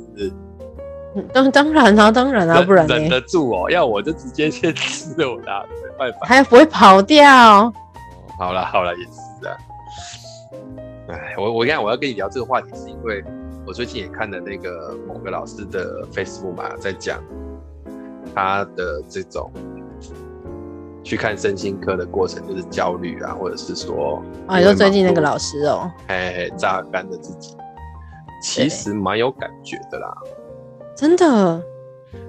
B: 当当然啊，当然啊，不然
A: 忍得住哦。要我就直接先吃了我的，没办法。
B: 还不会跑掉。
A: 好了好了，也是啊。哎，我我讲，我要跟你聊这个话题，是因为我最近也看了那个某个老师的 Facebook 嘛，在讲他的这种去看身心科的过程，就是焦虑啊，或者是说
B: 啊，你说最近那个老师哦，
A: 哎，榨干了自己，其实蛮有感觉的啦。
B: 真的，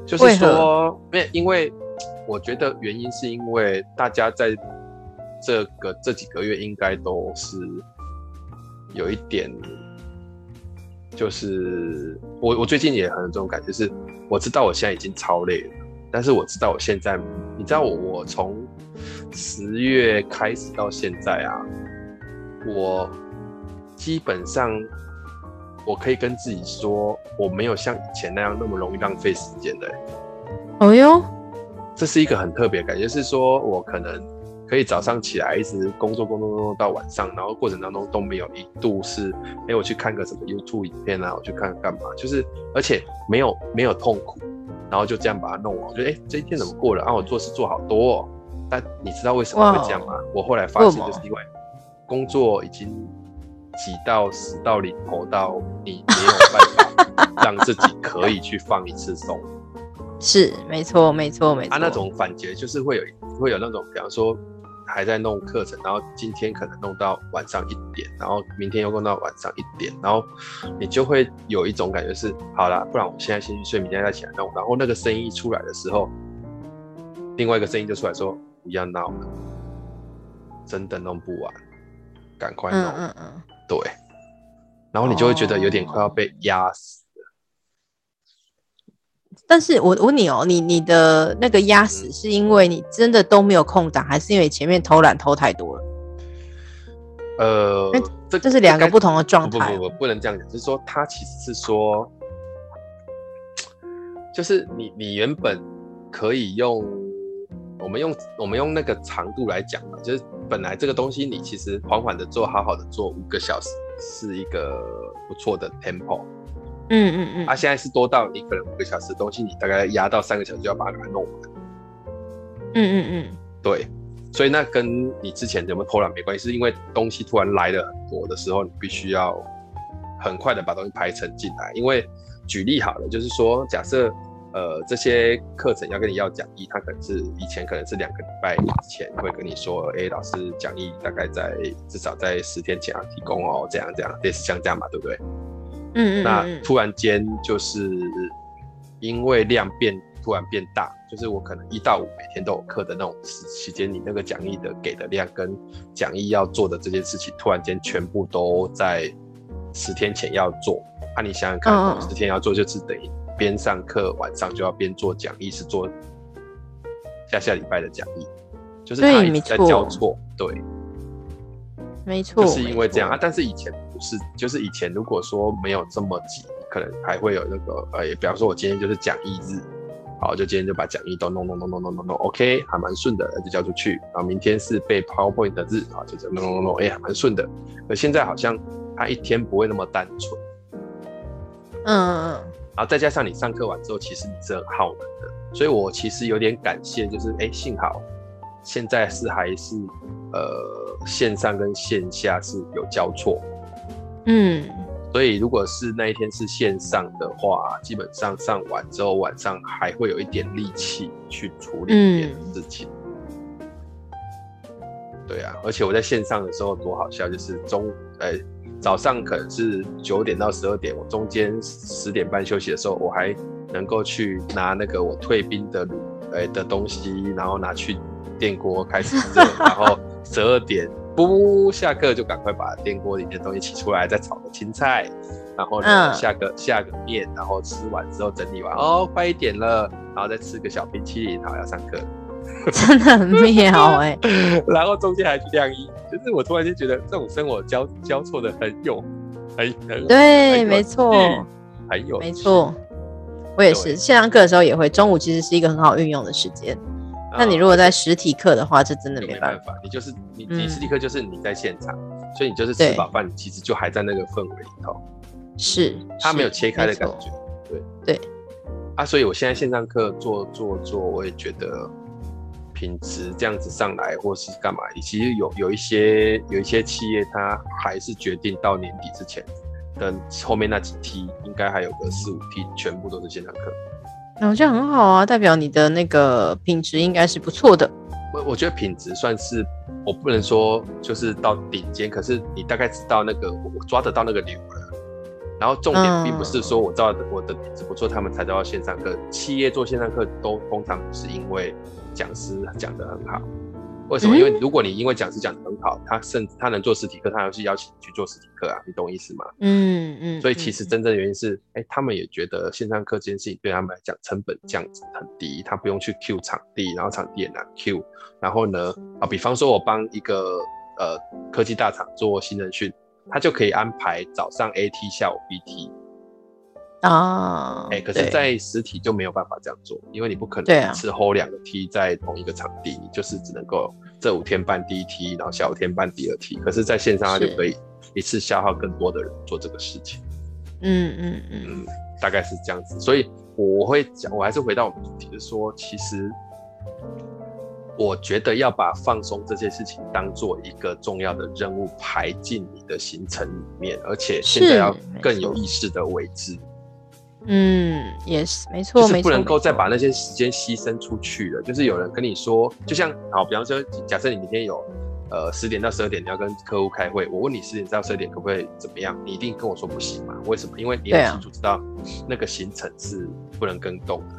A: 就是说，没因为我觉得原因是因为大家在这个这几个月应该都是有一点，就是我我最近也很有这种感觉，是我知道我现在已经超累了，但是我知道我现在，你知道我我从十月开始到现在啊，我基本上。我可以跟自己说，我没有像以前那样那么容易浪费时间的。
B: 哦哟，
A: 这是一个很特别的感觉，是说我可能可以早上起来一直工作工作工作到晚上，然后过程当中都没有一度是，哎，我去看个什么 YouTube 影片啊，我去看干嘛，就是而且没有没有痛苦，然后就这样把它弄完。我觉得哎，这一天怎么过了啊？我做事做好多哦。但你知道为什么会这样吗？我后来发现就是因为工作已经。挤到死到临头，到你没有办法 让自己可以去放一次松，
B: 是没错没错没错。
A: 他、啊、那种反觉就是会有会有那种，比方说还在弄课程，然后今天可能弄到晚上一点，然后明天又弄到晚上一点，然后你就会有一种感觉是，好啦，不然我现在先去睡，明天再起来弄。然后那个声音一出来的时候，另外一个声音就出来说，不要闹了，真的弄不完，赶快弄。嗯嗯嗯对，然后你就会觉得有点快要被压死了。
B: 但是我问你哦，你你的那个压死是因为你真的都没有空档，还是因为前面偷懒偷太多了？
A: 呃，这
B: 这是两个不同的状态。
A: 不不不，不能这样讲，就是说他其实是说，就是你你原本可以用。我们用我们用那个长度来讲嘛，就是本来这个东西你其实缓缓的做，好好的做五个小时是一个不错的 tempo。嗯嗯嗯。啊，现在是多到你可能五个小时的东西，你大概压到三个小时就要把它弄完。
B: 嗯嗯嗯。
A: 对，所以那跟你之前有没有偷懒没关系，是因为东西突然来了很多的时候，你必须要很快的把东西排成进来。因为举例好了，就是说假设。呃，这些课程要跟你要讲义，他可能是以前可能是两个礼拜之前会跟你说，哎，老师讲义大概在至少在十天前要提供哦，这样这样类似像这样嘛，对不对？嗯嗯。那突然间就是因为量变突然变大，就是我可能一到五每天都有课的那种时期间，你那个讲义的给的量跟讲义要做的这件事情，突然间全部都在十天前要做，那、啊、你想想看，十天要做就是等于。边上课晚上就要边做讲义，是做下下礼拜的讲义，就是他一直在交错，对，
B: 没错，
A: 就是因为这样啊。但是以前不是，就是以前如果说没有这么急，可能还会有那个，呃，比方说我今天就是讲义日，好，就今天就把讲义都弄弄弄弄弄弄弄，OK，还蛮顺的，就交出去。然后明天是背 PowerPoint 的日，啊，就这样弄弄弄，哎，还蛮顺的。可现在好像他一天不会那么单纯，
B: 嗯嗯。
A: 然后再加上你上课完之后，其实你是很耗能的，所以我其实有点感谢，就是哎，幸好现在是还是呃线上跟线下是有交错，
B: 嗯，
A: 所以如果是那一天是线上的话，基本上上完之后晚上还会有一点力气去处理一点事情。嗯、对啊，而且我在线上的时候多好笑，就是中哎。早上可能是九点到十二点，我中间十点半休息的时候，我还能够去拿那个我退冰的卤诶的东西，然后拿去电锅开始热，然后十二点不下课就赶快把电锅里面的东西取出来，再炒个青菜，然后呢下个下个面，然后吃完之后整理完哦，快一点了，然后再吃个小冰淇淋，然后要上课。
B: 真的很妙哎、
A: 欸，然后中间还去晾衣，就是我突然间觉得这种生活交交错的很有，很很
B: 对，没错，
A: 很有，
B: 没错，我也是线上课的时候也会，中午其实是一个很好运用的时间。那你如果在实体课的话，这真的没办法，
A: 你就是你你实体课就是你在现场，所以你就是吃饱饭，你其实就还在那个氛围里头，
B: 是，
A: 他没有切开的感觉，对。
B: 对。
A: 啊，所以我现在线上课做做做，我也觉得品质这样子上来，或是干嘛，其实有有一些有一些企业，它还是决定到年底之前，等后面那几梯应该还有个四五梯，全部都是线上课。
B: 那这样很好啊，代表你的那个品质应该是不错的。
A: 我我觉得品质算是，我不能说就是到顶尖，可是你大概知道那个我抓得到那个流了。然后重点并不是说我知道我的品质不错，他们才都要线上课。企业做线上课都通常不是因为讲师讲得很好，为什么？因为如果你因为讲师讲得很好，他甚至他能做实体课，他还是邀请你去做实体课啊，你懂意思吗？
B: 嗯嗯。
A: 所以其实真正的原因是，哎，他们也觉得线上课这件事情对他们来讲成本降值很低，他不用去 Q 场地，然后场地也难 Q。然后呢，啊，比方说我帮一个呃科技大厂做新人训。他就可以安排早上 AT，下午 BT
B: 啊，
A: 哎、欸，可是，在实体就没有办法这样做，因为你不可能一次 hold 两个 T 在同一个场地，你就是只能够这五天办第一 T，，然后下五天办第二 T。可是，在线上它就可以一次消耗更多的人做这个事情。
B: 嗯嗯嗯，
A: 嗯，大概是这样子。所以我会讲，我还是回到我们主题，就是说，其实。我觉得要把放松这件事情当做一个重要的任务排进你的行程里面，而且现在要更有意识的为之。
B: 嗯，也是没错，
A: 就是不能够再把那些时间牺牲出去了。就是有人跟你说，就像好，比方说，假设你明天有呃十点到十二点你要跟客户开会，我问你十点到十二点可不可以怎么样？你一定跟我说不行嘛？为什么？因为你很清楚知道那个行程是不能更动的。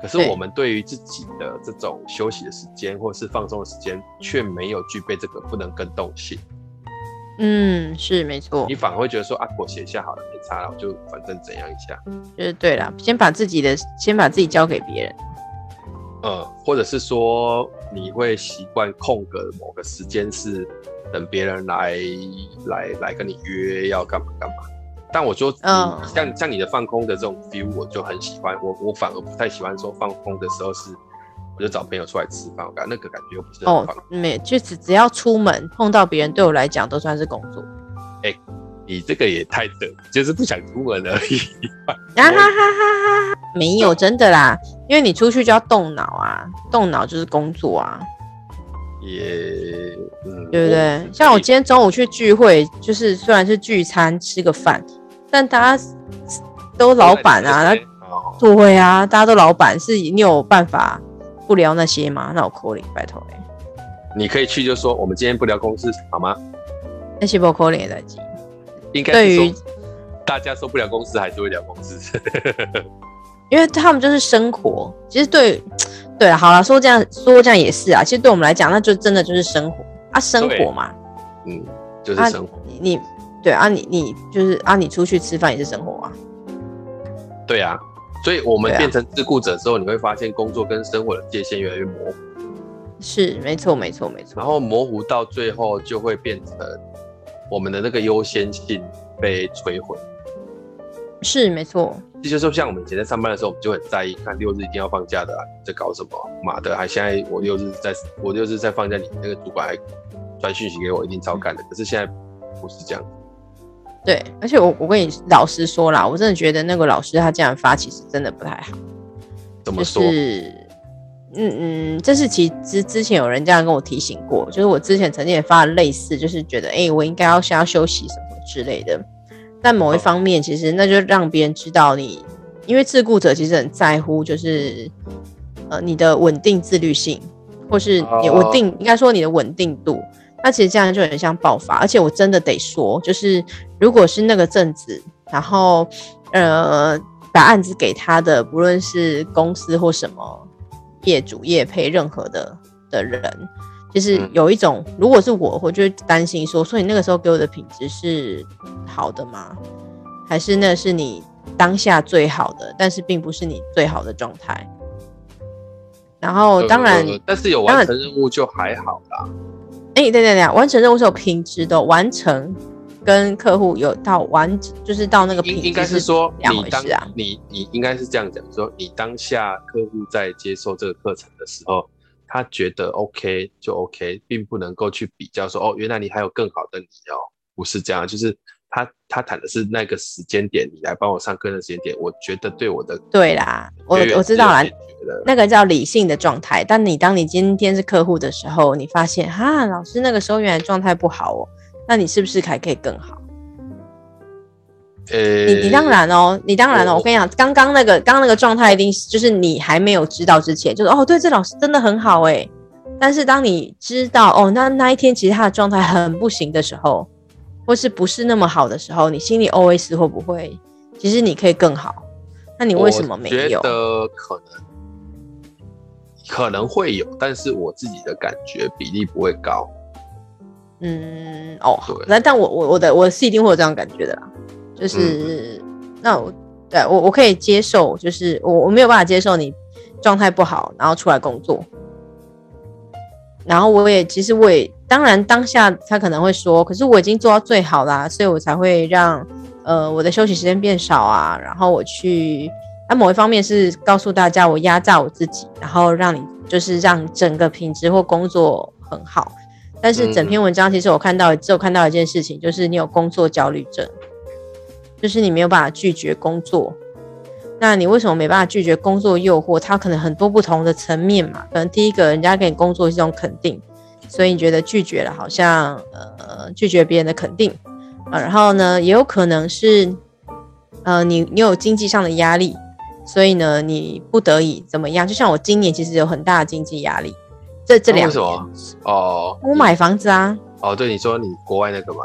A: 可是我们对于自己的这种休息的时间或是放松的时间，却没有具备这个不能更动性。
B: 嗯，是没错。
A: 你反而会觉得说啊，我写一下好了，没差了，我就反正怎样一下。
B: 就是对了，先把自己的，先把自己交给别人。
A: 嗯，或者是说你会习惯空格某个时间是等别人来来来跟你约要干嘛干嘛。但我说，嗯，像像你的放空的这种 feel，我就很喜欢。我我反而不太喜欢说放空的时候是，我就找朋友出来吃饭，我感觉那个感觉又不是很。哦，
B: 没，就只只要出门碰到别人，对我来讲都算是工作。
A: 哎、欸，你这个也太等，就是不想出门而已。
B: 啊哈哈哈哈！没有真的啦，因为你出去就要动脑啊，动脑就是工作啊。
A: 也，嗯，
B: 对不对？像我今天中午去聚会，就是虽然是聚餐吃个饭。但大家都老板啊，对啊，大家都老板，是你有办法不聊那些吗？那我 calling 拜托哎，
A: 你可以去就说我们今天不聊公司好吗？
B: 那些不 calling 也在记，
A: 应该对于大家说不聊公司还是会聊公司，
B: 因为他们就是生活。其实对对，好了，说这样说这样也是啊。其实对我们来讲，那就真的就是生活啊，生活嘛，
A: 嗯，就是生活。
B: 啊、你。对啊你，你你就是啊，你出去吃饭也是生活啊。
A: 对啊，所以我们变成自雇者之后，啊、你会发现工作跟生活的界限越来越模糊。
B: 是，没错，没错，没错。
A: 然后模糊到最后，就会变成我们的那个优先性被摧毁。
B: 是，没错。
A: 这就是，像我们以前在上班的时候，我们就很在意，看六日一定要放假的，啊，在搞什么？妈的，还现在我六日在，我六日在放假，你那个主管还传讯息给我，一定超干的。可是现在不是这样。
B: 对，而且我我跟你老实说啦，我真的觉得那个老师他这样发，其实真的不太好。
A: 怎么说？
B: 就是，嗯嗯，这是其之之前有人这样跟我提醒过，就是我之前曾经也发了类似，就是觉得哎、欸，我应该要先要休息什么之类的。但某一方面，其实那就让别人知道你，因为自顾者其实很在乎，就是呃你的稳定自律性，或是你稳定，应该说你的稳定度。那其实这样就很像爆发，而且我真的得说，就是如果是那个阵子，然后呃把案子给他的，不论是公司或什么业主业配任何的的人，就是有一种，如果是我，我就会担心说，所以那个时候给我的品质是好的吗？还是那是你当下最好的，但是并不是你最好的状态？然后当然，
A: 呃，但是有完成任务就还好啦。
B: 哎、欸，对对对，完成任务是有品质的，完成跟客户有到完，就是到那个品质，
A: 应该是说
B: 两回事啊。
A: 你你应该是这样讲，说你当下客户在接受这个课程的时候，他觉得 OK 就 OK，并不能够去比较说哦，原来你还有更好的你哦，不是这样，就是他他谈的是那个时间点，你来帮我上课的时间点，我觉得对我的
B: 对啦，我我知道啦，那个叫理性的状态。但你当你今天是客户的时候，你发现哈，老师那个时候原来状态不好哦，那你是不是还可以更好？
A: 呃、
B: 欸，你你当然哦，你当然哦，我，我跟你讲，刚刚那个刚刚那个状态一定是就是你还没有知道之前，就是哦，对，这老师真的很好哎。但是当你知道哦，那那一天其实他的状态很不行的时候。或是不是那么好的时候，你心里 OS 会不会？其实你可以更好。那你为什么没有？
A: 我觉得可能可能会有，但是我自己的感觉比例不会高。
B: 嗯，哦，对。那但我我我的我是一定会有这样感觉的啦。就是、嗯、那我对我我可以接受，就是我我没有办法接受你状态不好，然后出来工作。然后我也其实我也当然当下他可能会说，可是我已经做到最好啦，所以我才会让呃我的休息时间变少啊。然后我去，那某一方面是告诉大家我压榨我自己，然后让你就是让整个品质或工作很好。但是整篇文章其实我看到只有看到一件事情，就是你有工作焦虑症，就是你没有办法拒绝工作。那你为什么没办法拒绝工作诱惑？它可能很多不同的层面嘛。可能第一个人家给你工作是一种肯定，所以你觉得拒绝了好像呃拒绝别人的肯定啊。然后呢，也有可能是呃你你有经济上的压力，所以呢你不得已怎么样？就像我今年其实有很大的经济压力，这这两年
A: 哦，
B: 我买房子啊。
A: 哦，对，你说你国外那个嘛。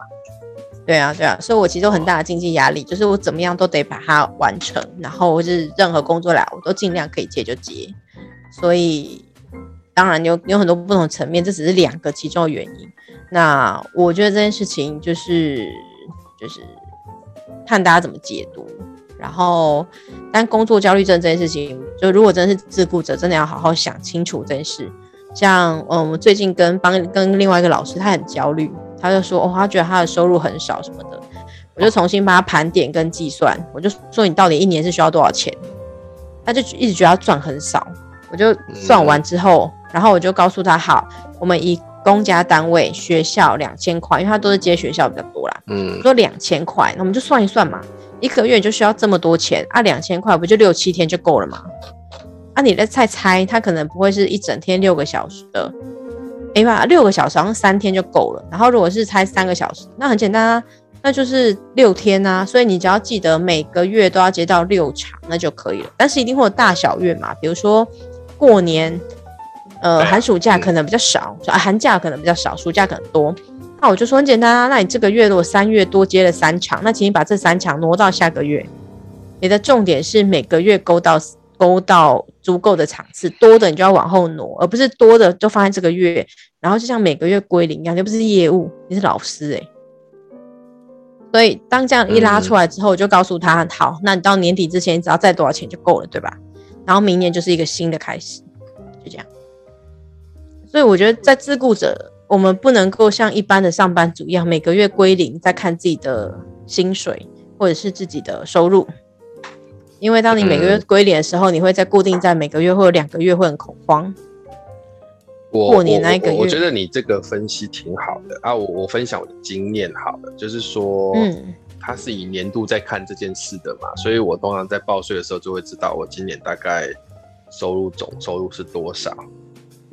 B: 对啊，对啊，所以我其实有很大的经济压力，就是我怎么样都得把它完成，然后是任何工作来，我都尽量可以接就接。所以当然有有很多不同层面，这只是两个其中的原因。那我觉得这件事情就是就是看大家怎么解读。然后，但工作焦虑症这件事情，就如果真的是自雇者，真的要好好想清楚这件事。像嗯，我最近跟帮跟另外一个老师，他很焦虑。他就说：“哦，他觉得他的收入很少什么的。”我就重新帮他盘点跟计算。我就说：“你到底一年是需要多少钱？”他就一直觉得他赚很少。我就算完之后，然后我就告诉他：“好，我们以公家单位学校两千块，因为他都是接学校比较多啦。嗯，说两千块，那我们就算一算嘛，一个月就需要这么多钱啊，两千块不就六七天就够了吗？啊，你再猜猜，他可能不会是一整天六个小时的。”哎吧，六个小时好像三天就够了。然后如果是猜三个小时，那很简单啊，那就是六天啊。所以你只要记得每个月都要接到六场，那就可以了。但是一定会有大小月嘛，比如说过年，呃，寒暑假可能比较少，啊，寒假可能比较少，暑假可能多。那我就说很简单啊，那你这个月如果三月多接了三场，那请你把这三场挪到下个月。你的重点是每个月勾到。勾到足够的场次，多的你就要往后挪，而不是多的就放在这个月，然后就像每个月归零一样，又不是业务，你是老师诶、欸。所以当这样一拉出来之后，我就告诉他，好，那你到年底之前，你只要再多少钱就够了，对吧？然后明年就是一个新的开始，就这样。所以我觉得在自雇者，我们不能够像一般的上班族一样，每个月归零，再看自己的薪水或者是自己的收入。因为当你每个月归零的时候，嗯、你会在固定在每个月或者两个月会很恐慌。
A: 我过年那一个月我我，我觉得你这个分析挺好的啊。我我分享我的经验好了，就是说，嗯，他是以年度在看这件事的嘛，所以我通常在报税的时候就会知道我今年大概收入总收入是多少。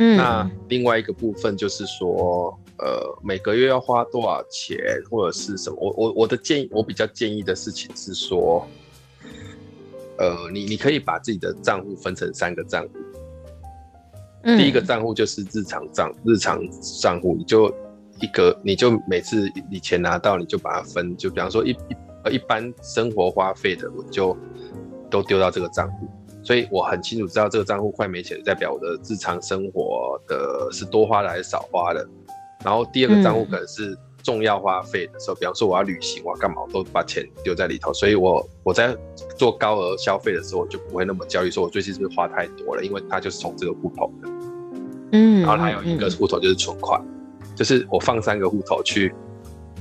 A: 嗯，那另外一个部分就是说，呃，每个月要花多少钱或者是什么？我我我的建议，我比较建议的事情是说。呃，你你可以把自己的账户分成三个账户，嗯，第一个账户就是日常账日常账户，你就一个，你就每次你钱拿到，你就把它分，就比方说一一一般生活花费的，我就都丢到这个账户，所以我很清楚知道这个账户快没钱，代表我的日常生活的是多花的还是少花的。然后第二个账户可能是。重要花费的时候，比方说我要旅行，我要干嘛，我都把钱丢在里头。所以我我在做高额消费的时候，我就不会那么焦虑，说我最近是不是花太多了？因为它就是从这个户头的，嗯，然后还有一个户头就是存款，嗯、就是我放三个户头去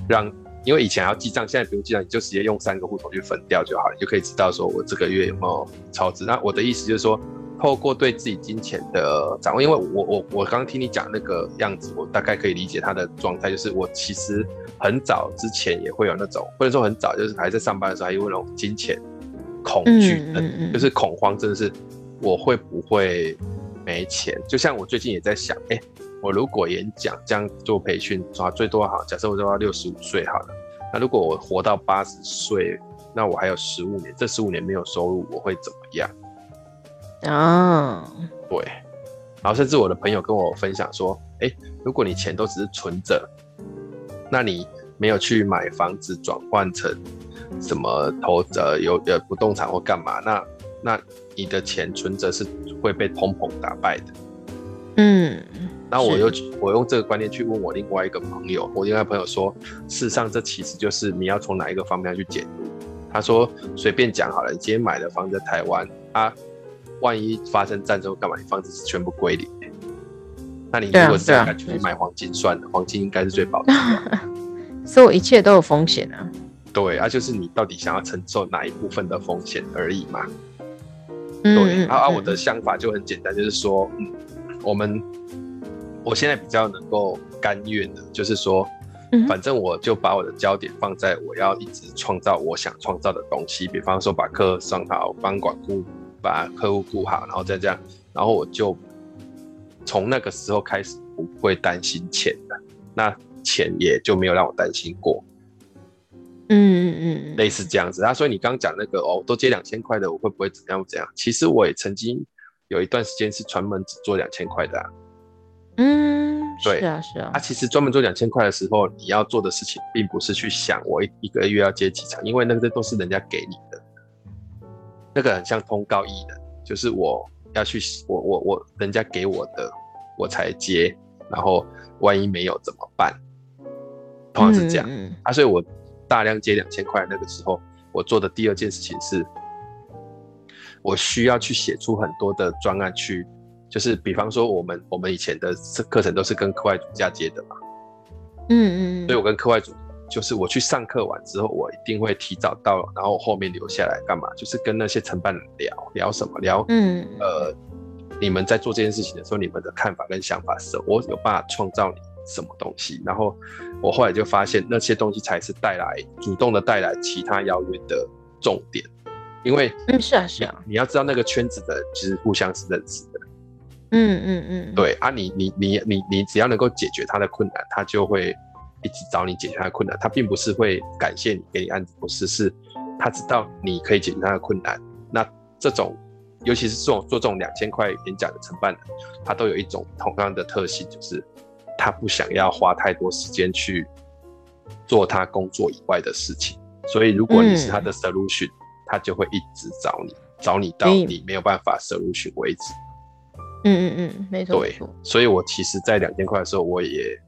A: 让，因为以前要记账，现在不用记账，你就直接用三个户头去分掉就好了，你就可以知道说我这个月有没有超支。那我的意思就是说，透过对自己金钱的掌握，因为我我我刚刚听你讲那个样子，我大概可以理解他的状态，就是我其实很早之前也会有那种，或者说很早，就是还在上班的时候，还有那种金钱恐惧嗯，就是恐慌，真的是我会不会没钱？就像我最近也在想，哎、欸，我如果演讲这样做培训，啊，最多好，假设我做到六十五岁好了，那如果我活到八十岁，那我还有十五年，这十五年没有收入，我会怎么样？
B: 啊
A: ，oh. 对，然后甚至我的朋友跟我分享说，哎，如果你钱都只是存着，那你没有去买房子转换成什么投资有呃不动产或干嘛，那那你的钱存着是会被通膨打败的。
B: 嗯，
A: 然后我又我用这个观念去问我另外一个朋友，我另外一个朋友说，事实上这其实就是你要从哪一个方面去解读。他说随便讲好了，你今天买的房子在台湾啊。万一发生战争干嘛？你房子是全部归零，那你如果这样敢去买黄金算了，黄金应该是最保值的。
B: 所有一切都有风险啊。
A: 对啊，就是你到底想要承受哪一部分的风险而已嘛。
B: 嗯、
A: 对啊，啊，我的想法就很简单，就是说，嗯，我们我现在比较能够甘愿的，就是说，反正我就把我的焦点放在我要一直创造我想创造的东西，比方说把课上好，帮管顾。把客户顾好，然后再这样，然后我就从那个时候开始不会担心钱的，那钱也就没有让我担心过。
B: 嗯嗯嗯，
A: 类似这样子啊。所以你刚刚讲那个哦，都接两千块的，我会不会怎样怎样？其实我也曾经有一段时间是专门只做两千块的啊。
B: 嗯，
A: 对，
B: 是啊是啊。啊，
A: 其实专门做两千块的时候，你要做的事情并不是去想我一一个月要接几场，因为那个都是人家给你的。那个很像通告艺人，就是我要去，我我我人家给我的，我才接，然后万一没有怎么办？通常是这样、嗯、啊，所以我大量接两千块那个时候，我做的第二件事情是，我需要去写出很多的专案去，就是比方说我们我们以前的课程都是跟课外组嫁接的嘛，
B: 嗯嗯，
A: 所以我跟课外组。就是我去上课完之后，我一定会提早到，然后后面留下来干嘛？就是跟那些承办人聊聊什么？聊，嗯，呃，你们在做这件事情的时候，你们的看法跟想法是什么？我有办法创造你什么东西？然后我后来就发现，那些东西才是带来主动的带来其他邀约的重点，因为
B: 嗯，是啊是啊，
A: 你要知道那个圈子的其实互相是认识的，
B: 嗯嗯嗯，
A: 对啊你，你你你你你只要能够解决他的困难，他就会。一直找你解决他的困难，他并不是会感谢你给你案子，不是，是他知道你可以解决他的困难。那这种，尤其是这种做这种两千块演讲的承办人，他都有一种同样的特性，就是他不想要花太多时间去做他工作以外的事情。所以，如果你是他的 solution，嗯，他就会一直找你，找你到你没有办法 solution 为止。
B: 嗯嗯嗯，没错。
A: 对，所以我其实，在两千块的时候，我也。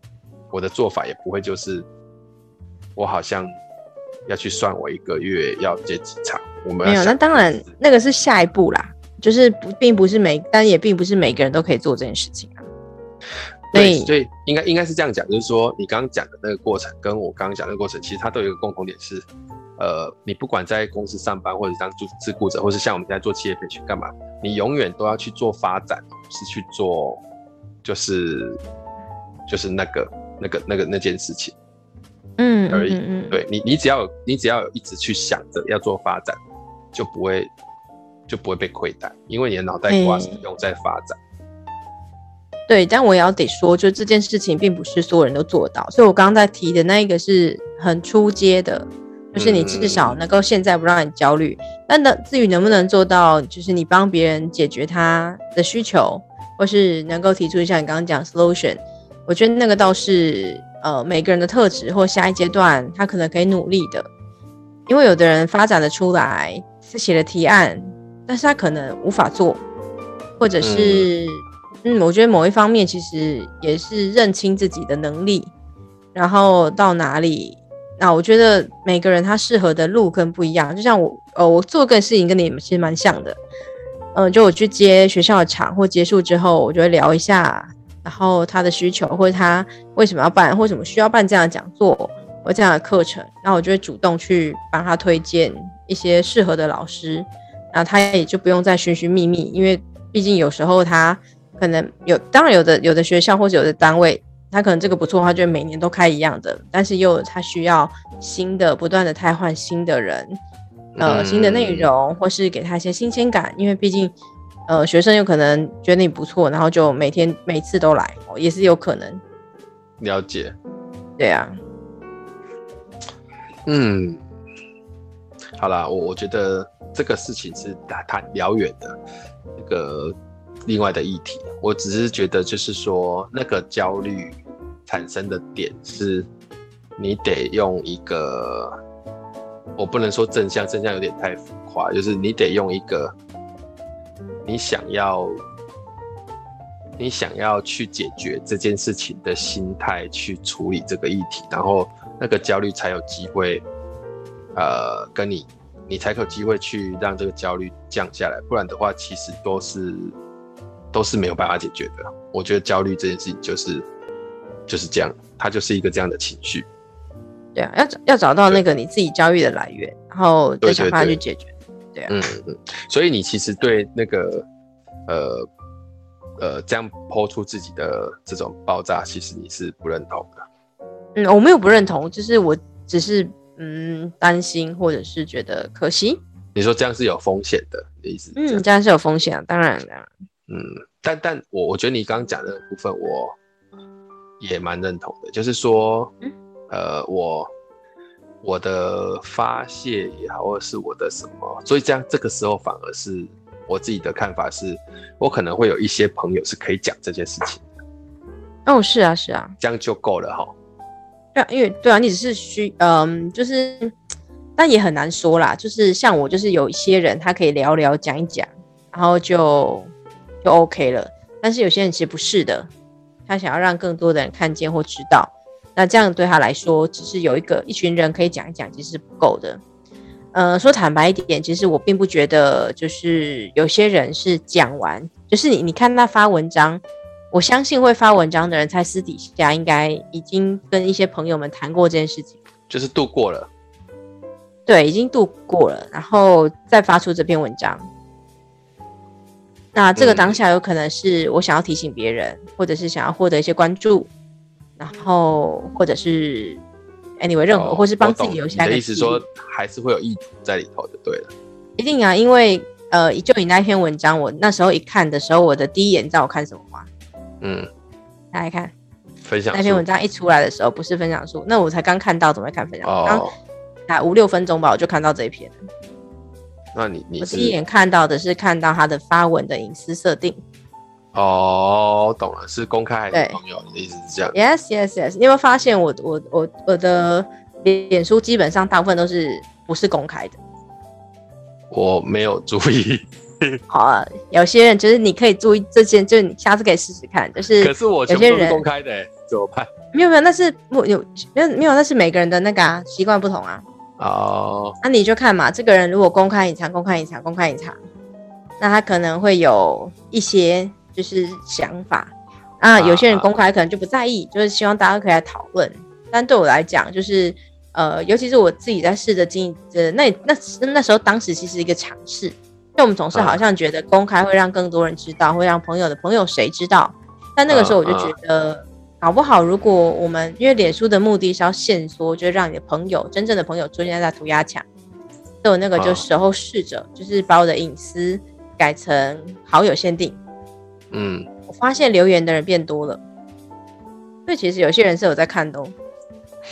A: 我的做法也不会就是，我好像要去算我一个月要接几场。我们
B: 没有，那当然那个是下一步啦，就是不并不是每，但也并不是每个人都可以做这件事情啊。
A: 对，所以应该应该是这样讲，就是说你刚刚讲的那个过程，跟我刚刚讲的那个过程，其实它都有一个共同点是，呃，你不管在公司上班，或者当自自雇者，或是像我们在做企业培训干嘛，你永远都要去做发展，是去做就是就是那个。那个、那个、那件事情，
B: 嗯，
A: 而已。
B: 嗯嗯嗯、
A: 对你，你只要有，你只要有一直去想着要做发展，就不会就不会被亏待，因为你的脑袋瓜是用在发展。
B: 对，但我也要得说，就这件事情并不是所有人都做到，所以我刚刚在提的那一个是很初阶的，就是你至少能够现在不让你焦虑。但能至于能不能做到，就是你帮别人解决他的需求，或是能够提出像你刚刚讲 solution。我觉得那个倒是，呃，每个人的特质或下一阶段他可能可以努力的，因为有的人发展的出来是写了提案，但是他可能无法做，或者是，嗯，嗯，我觉得某一方面其实也是认清自己的能力，然后到哪里，那我觉得每个人他适合的路跟不一样，就像我，呃，我做个事情跟你们其实蛮像的，嗯、就我去接学校的场或结束之后，我就会聊一下。然后他的需求，或者他为什么要办，或什么需要办这样的讲座或这样的课程，那我就会主动去帮他推荐一些适合的老师，然后他也就不用再寻寻觅觅，因为毕竟有时候他可能有，当然有的有的学校或者有的单位，他可能这个不错，他就每年都开一样的，但是又他需要新的，不断的汰换新的人，呃，新的内容，或是给他一些新鲜感，因为毕竟呃，学生有可能觉得你不错，然后就每天每次都来，也是有可能。
A: 了解。
B: 对啊。
A: 嗯。好啦，我我觉得这个事情是打太遥远的那个另外的议题。我只是觉得，就是说那个焦虑产生的点是，你得用一个，我不能说正向，正向有点太浮夸，就是你得用一个你想要你想要去解决这件事情的心态去处理这个议题，然后那个焦虑才有机会。呃，跟你，你才有机会去让这个焦虑降下来，不然的话，其实都是都是没有办法解决的。我觉得焦虑这件事情就是就是这样，它就是一个这样的情绪。
B: 对啊，要找要找到那个你自己焦虑的来源，然后再想办法去解决。对啊，
A: 嗯嗯，所以你其实对那个呃呃这样抛出自己的这种爆炸，其实你是不认同的。
B: 嗯，我没有不认同，就是我只是。嗯，担心或者是觉得可惜。
A: 你说这样是有风险的，的意思？
B: 嗯，这样是有风险啊，当然的。
A: 嗯，但但我我觉得你刚刚讲的部分，我也蛮认同的，就是说，嗯、呃，我我的发泄也好，或者是我的什么，所以这样这个时候反而是我自己的看法是，我可能会有一些朋友是可以讲这件事情的。
B: 哦，是啊，是啊，
A: 这样就够了哈。
B: 对啊，因为对啊，你只是需嗯，就是，但也很难说啦。就是像我，就是有一些人，他可以聊聊讲一讲，然后就就 OK 了。但是有些人其实不是的，他想要让更多的人看见或知道，那这样对他来说，只是有一个一群人可以讲一讲，其实是不够的。呃，说坦白一点，其实我并不觉得，就是有些人是讲完，就是你你看他发文章。我相信会发文章的人，在私底下应该已经跟一些朋友们谈过这件事情，
A: 就是度过了，
B: 对，已经度过了，然后再发出这篇文章。那这个当下有可能是我想要提醒别人，或者是想要获得一些关注，然后或者是 anyway 任何，哦、或是帮自己留下一个。
A: 你的意思说还是会有意图在里头就对了。
B: 一定啊，因为呃，就你那篇文章，我那时候一看的时候，我的第一眼，你知道我看什么吗？
A: 嗯，
B: 大家看
A: 分享。
B: 那篇文章一出来的时候，不是分享书，那我才刚看到，怎么会看分享书？刚、哦、才五六分钟吧，我就看到这一篇。
A: 那你你
B: 我第一眼看到的是看到他的发文的隐私设定。
A: 哦，懂了，是公开还是朋友？你的意思是这样。
B: Yes, yes, yes。你有没有发现我我我我的脸书基本上大部分都是不是公开的？
A: 我没有注意。
B: 好啊，有些人就是你可以注意这件，就是你下次可以试试看。就是
A: 可是我有些人公开的，怎么办？
B: 没有没有，那是我有没有没有，那是每个人的那个啊习惯不同啊。
A: 哦，
B: 那你就看嘛，这个人如果公开隐藏、公开隐藏、公开隐藏，那他可能会有一些就是想法啊。有些人公开可能就不在意，就是希望大家可以来讨论。但对我来讲，就是呃，尤其是我自己在试着经营，呃，那那那时候当时其实一个尝试。就我们总是好像觉得公开会让更多人知道，会让朋友的朋友谁知道。但那个时候我就觉得，搞不好如果我们因为脸书的目的是要限缩，就是让你的朋友真正的朋友出现在涂鸦墙，所以我那个就时候试着，就是把我的隐私改成好友限定。
A: 嗯，
B: 我发现留言的人变多了，所以其实有些人是有在看的哦。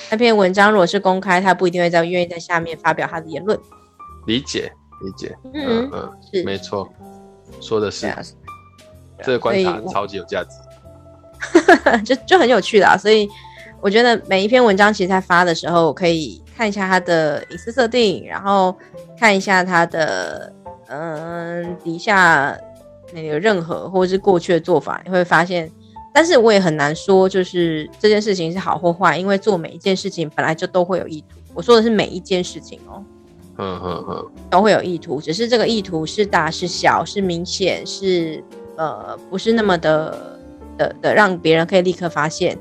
B: 那篇文章如果是公开，他不一定会在愿意在下面发表他的言论。
A: 理解。理解，嗯嗯，是没错，说的是，这个观察超级有价值，
B: 就就很有趣啦。所以我觉得每一篇文章其实在发的时候，我可以看一下它的隐私设定，然后看一下它的嗯底下那个任何或者是过去的做法，你会发现。但是我也很难说，就是这件事情是好或坏，因为做每一件事情本来就都会有意图。我说的是每一件事情哦。
A: 嗯嗯嗯，
B: 都会有意图，只是这个意图是大是小，是明显是呃，不是那么的的的让别人可以立刻发现，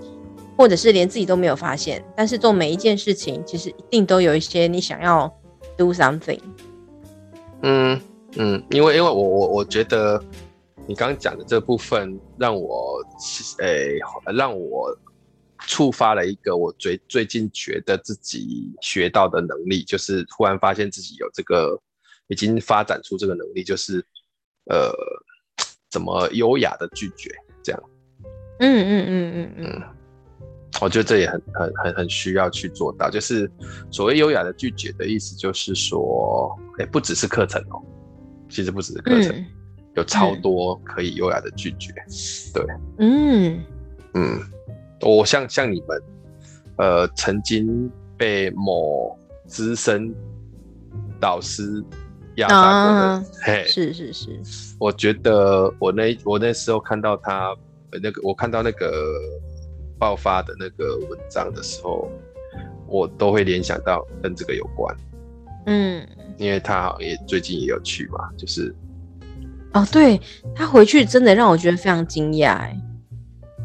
B: 或者是连自己都没有发现。但是做每一件事情，其实一定都有一些你想要 do something。
A: 嗯嗯，因为因为我我我觉得你刚刚讲的这部分让我，诶、让我触发了一个我最最近觉得自己学到的能力，就是突然发现自己有这个已经发展出这个能力，就是呃，怎么优雅的拒绝这样。
B: 嗯嗯嗯嗯嗯，
A: 我觉得这也很很很很需要去做到，就是所谓优雅的拒绝的意思，就是说，哎、欸，不只是课程哦，其实不只是课程。嗯有超多可以优雅的拒绝，嗯、对，
B: 嗯。
A: 嗯，我像像你们，呃，曾经被某资深导师压榨过的，啊、嘿，
B: 是是是，
A: 我觉得我那我那时候看到他那个，我看到那个爆发的那个文章的时候，我都会联想到跟这个有关，
B: 嗯，
A: 因为他好像也最近也有去嘛，就是。
B: 哦，对，他回去真的让我觉得非常惊讶，哎，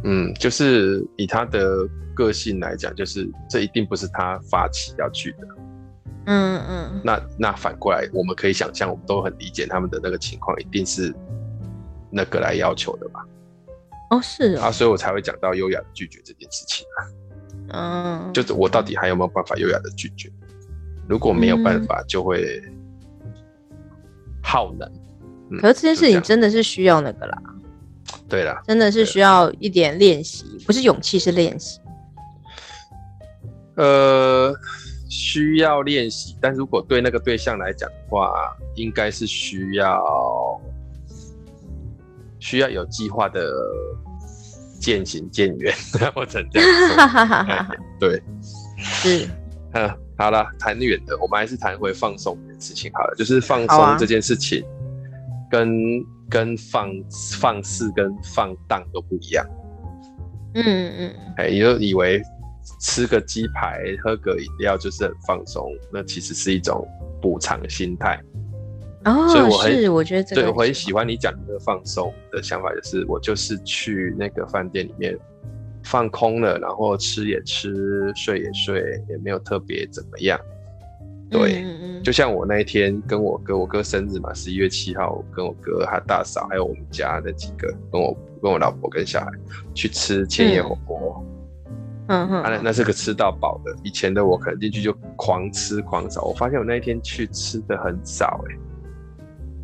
A: 嗯，就是以他的个性来讲，就是这一定不是他发起要去的，
B: 嗯嗯，
A: 那那反过来，我们可以想象，我们都很理解他们的那个情况，一定是那个来要求的吧？
B: 哦，是
A: 啊，所以我才会讲到优雅的拒绝这件事情
B: 啊，嗯，
A: 就是我到底还有没有办法优雅的拒绝？如果没有办法，就会耗能。
B: 可是这件事情真的是需要那个啦，
A: 对啦，
B: 真的是需要一点练习，不是勇气，是练习。
A: 呃，需要练习，但如果对那个对象来讲的话，应该是需要需要有计划的渐行渐远，或者这样。对，
B: 是。
A: 嗯，好了，谈远的，我们还是谈回放松的事情好了，就是放松这件事情。跟跟放放肆跟放荡都不一样，
B: 嗯嗯，
A: 哎，你就以为吃个鸡排、喝个饮料就是很放松，那其实是一种补偿心态。
B: 哦，
A: 所以我很
B: 是我觉得这个
A: 对我很喜欢你讲的那个放松的想法，就是我就是去那个饭店里面放空了，然后吃也吃，睡也睡，也没有特别怎么样。对，就像我那一天跟我哥，我哥生日嘛，十一月七号，跟我哥他大嫂还有我们家那几个，跟我跟我老婆跟小孩去吃千叶火锅。
B: 嗯哼，
A: 那那是个吃到饱的。以前的我可能进去就狂吃狂扫，我发现我那一天去吃的很少哎、欸。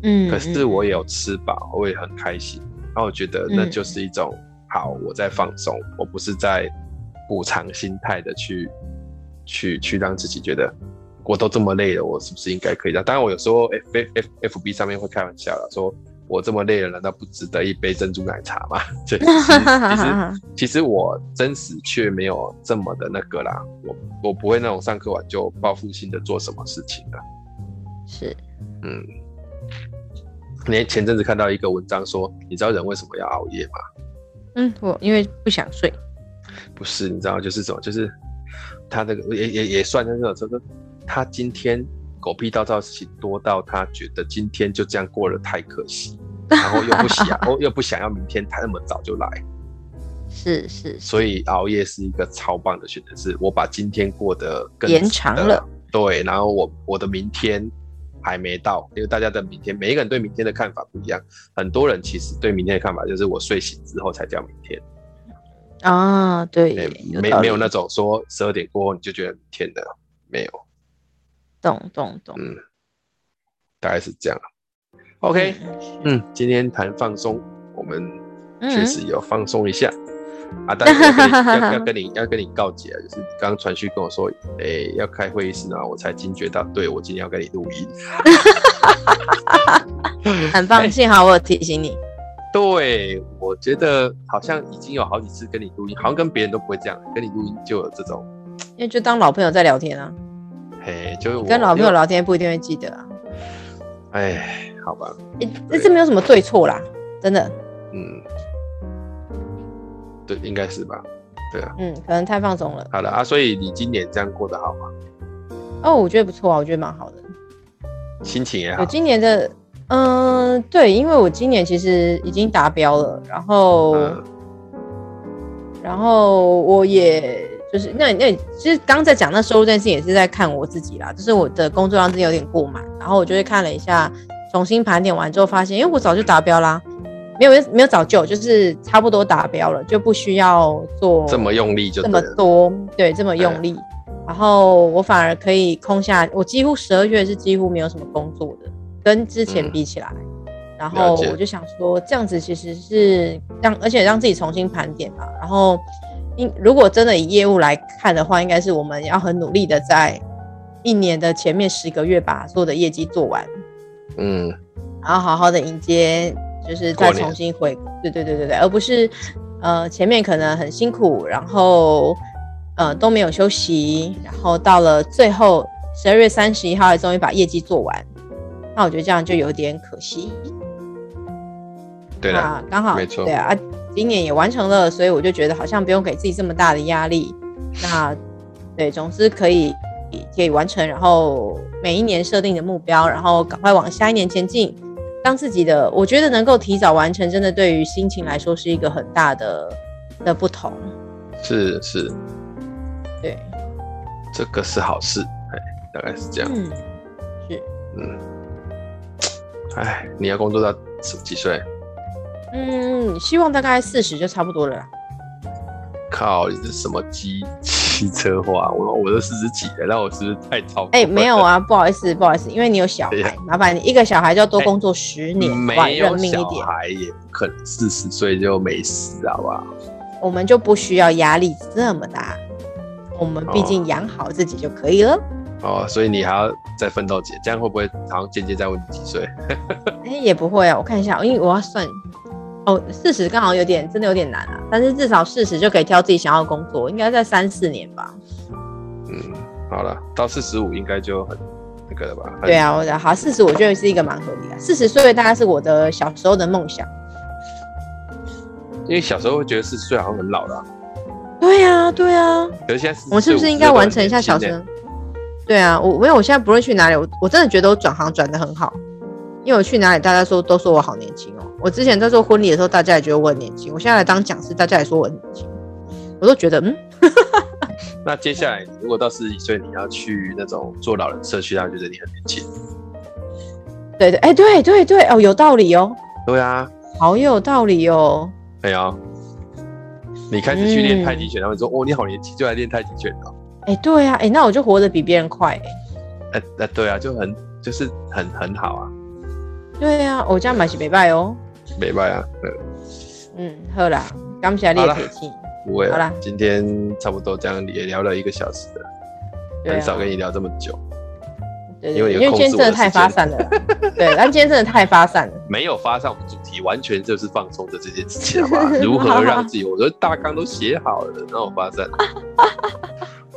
B: 嗯，
A: 可是我也有吃饱，我也很开心。然后我觉得那就是一种好，我在放松，我不是在补偿心态的去去去让自己觉得。我都这么累了，我是不是应该可以？当然，我有时候 F F F B 上面会开玩笑了，说我这么累了，难道不值得一杯珍珠奶茶吗？其实 其实我真实却没有这么的那个啦，我我不会那种上课完就报复性的做什么事情的。
B: 是，
A: 嗯，你前阵子看到一个文章说，你知道人为什么要熬夜吗？
B: 嗯，我因为不想睡。
A: 不是，你知道就是什么？就是他那个也也也算那个，就是。他今天狗屁倒灶事情多到他觉得今天就这样过了太可惜，然后又不想，又不想要明天他那么早就来，
B: 是是，是，
A: 所以熬夜是一个超棒的选择，是我把今天过得更
B: 延长了，
A: 对，然后我我的明天还没到，因为大家的明天，每一个人对明天的看法不一样，很多人其实对明天的看法就是我睡醒之后才叫明天，
B: 啊，对，
A: 没没有那种说十二点过后你就觉得明天的没有。
B: 懂懂懂，
A: 嗯，大概是这样。OK，嗯，嗯，今天谈放松，我们确实有放松一下、嗯、啊。但是要要跟你 要跟你告解啊，就是刚刚传讯跟我说，哎、欸，要开会议室，然后我才惊觉到，对，我今天要跟你录音。
B: 很棒，幸好我有提醒你。
A: 对，我觉得好像已经有好几次跟你录音，好像跟别人都不会这样，跟你录音就有这种，
B: 因为就当老朋友在聊天啊。
A: 嘿，就是
B: 跟老朋友聊天不一定会记得啊。
A: 哎，好吧，
B: 这这没有什么对错啦，真的。
A: 嗯，对，应该是吧？对啊。
B: 嗯，可能太放松了。
A: 好了啊，所以你今年这样过得好吗？
B: 哦，我觉得不错啊，我觉得蛮好的。
A: 心情也好。
B: 我今年的，嗯、呃，对，因为我今年其实已经达标了，然后，嗯、然后我也。就是那那其实刚在讲那收入这件事情，也是在看我自己啦。就是我的工作量真的有点过满，然后我就会看了一下，重新盘点完之后发现，因为我早就达标啦。没有没有早就，就是差不多达标了，就不需要做
A: 这么用力就，就
B: 这么多，对，这么用力。然后我反而可以空下，我几乎十二月是几乎没有什么工作的，跟之前比起来。嗯、然后我就想说，这样子其实是让，而且让自己重新盘点嘛。然后，因如果真的以业务来看的话，应该是我们要很努力的在一年的前面十个月把所有的业绩做完。嗯，然后好好的迎接，就是再重新回，对对对对对，而不是呃前面可能很辛苦，然后。呃，都没有休息，然后到了最后十二月三十一号，终于把业绩做完。那我觉得这样就有点可惜。
A: 对啊，
B: 刚好，没错，对啊，今年也完成了，所以我就觉得好像不用给自己这么大的压力。那对，总之可以可以完成，然后每一年设定的目标，然后赶快往下一年前进。当自己的，我觉得能够提早完成，真的对于心情来说是一个很大的的不同。
A: 是是。
B: 对，
A: 这个是好事，哎，大概是这样。
B: 嗯，是，
A: 嗯，哎，你要工作到几岁？
B: 嗯，希望大概四十就差不多了啦。
A: 靠，你是什么机汽车话？我我都四十几了，那我是不是太超？
B: 哎，没有啊，不好意思，不好意思，因为你有小孩，麻烦你一个小孩就要多工作十年，没有小
A: 孩也不可能四十岁就没事，好不好？
B: 我们就不需要压力这么大。我们毕竟养好自己就可以了
A: 哦，哦，所以你还要再奋斗几，这样会不会好像间接在问你几岁？
B: 哎，也不会啊，我看一下，因为我要算，哦，四十刚好有点真的有点难啊，但是至少四十就可以挑自己想要的工作，应该在三四年吧。
A: 嗯，好了，到四十五应该就很那个了吧？
B: 对啊，我觉得好，四十我觉得是一个蛮合理的，四十岁大概是我的小时候的梦想，
A: 因为小时候会觉得四十岁好像很老了啊。
B: 对呀、啊，对呀、啊。
A: 可是现在，
B: 我们是不是应该完成一下小生？对啊，我因为我现在不论去哪里，我我真的觉得我转行转的很好。因为我去哪里，大家说都说我好年轻哦。我之前在做婚礼的时候，大家也觉得我很年轻。我现在来当讲师，大家也说我很年轻。我都觉得，嗯。
A: 那接下来，如果到四十几岁，你要去那种做老人社区，他觉得你很年轻。
B: 对对，哎，对对对，哦，有道理哦。
A: 对啊，
B: 好有道理哦。
A: 对啊。你开始去练太极拳，他们说：“哦，你好年轻就来练太极拳哦。”
B: 哎，对啊，哎，那我就活得比别人快，
A: 哎，哎，对啊，就很就是很很好啊。
B: 对啊，我这样买是没败哦。
A: 没败啊，
B: 嗯，好啦，感谢你的提醒。
A: 不会，好啦，今天差不多这样也聊了一个小时了，很少跟你聊这么久。
B: 对，因为因为今天真的太发散了，对，但今天真的太发散了，
A: 没有发散，我们主题完全就是放松的这件事情，好？如何让自己，我的大纲都写好了，然后发散，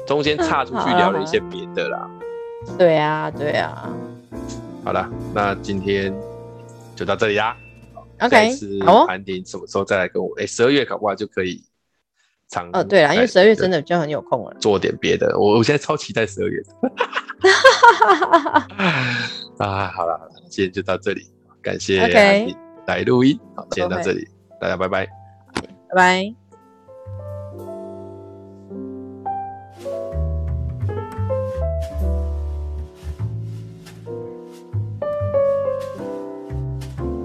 A: 中间岔出去聊了一些别的啦。
B: 对啊，对啊。
A: 好了，那今天就到这里啦。
B: OK，
A: 好，盘点什么时候再来跟我？哎，十二月搞不好就可以。
B: 哦，对了，因为十二月真的就很有空了，
A: 做点别的。我我现在超期待十二月的。啊，好了好了，今天就到这里，感谢安婷来录音。好，今天到这里，大家拜拜，
B: 拜拜。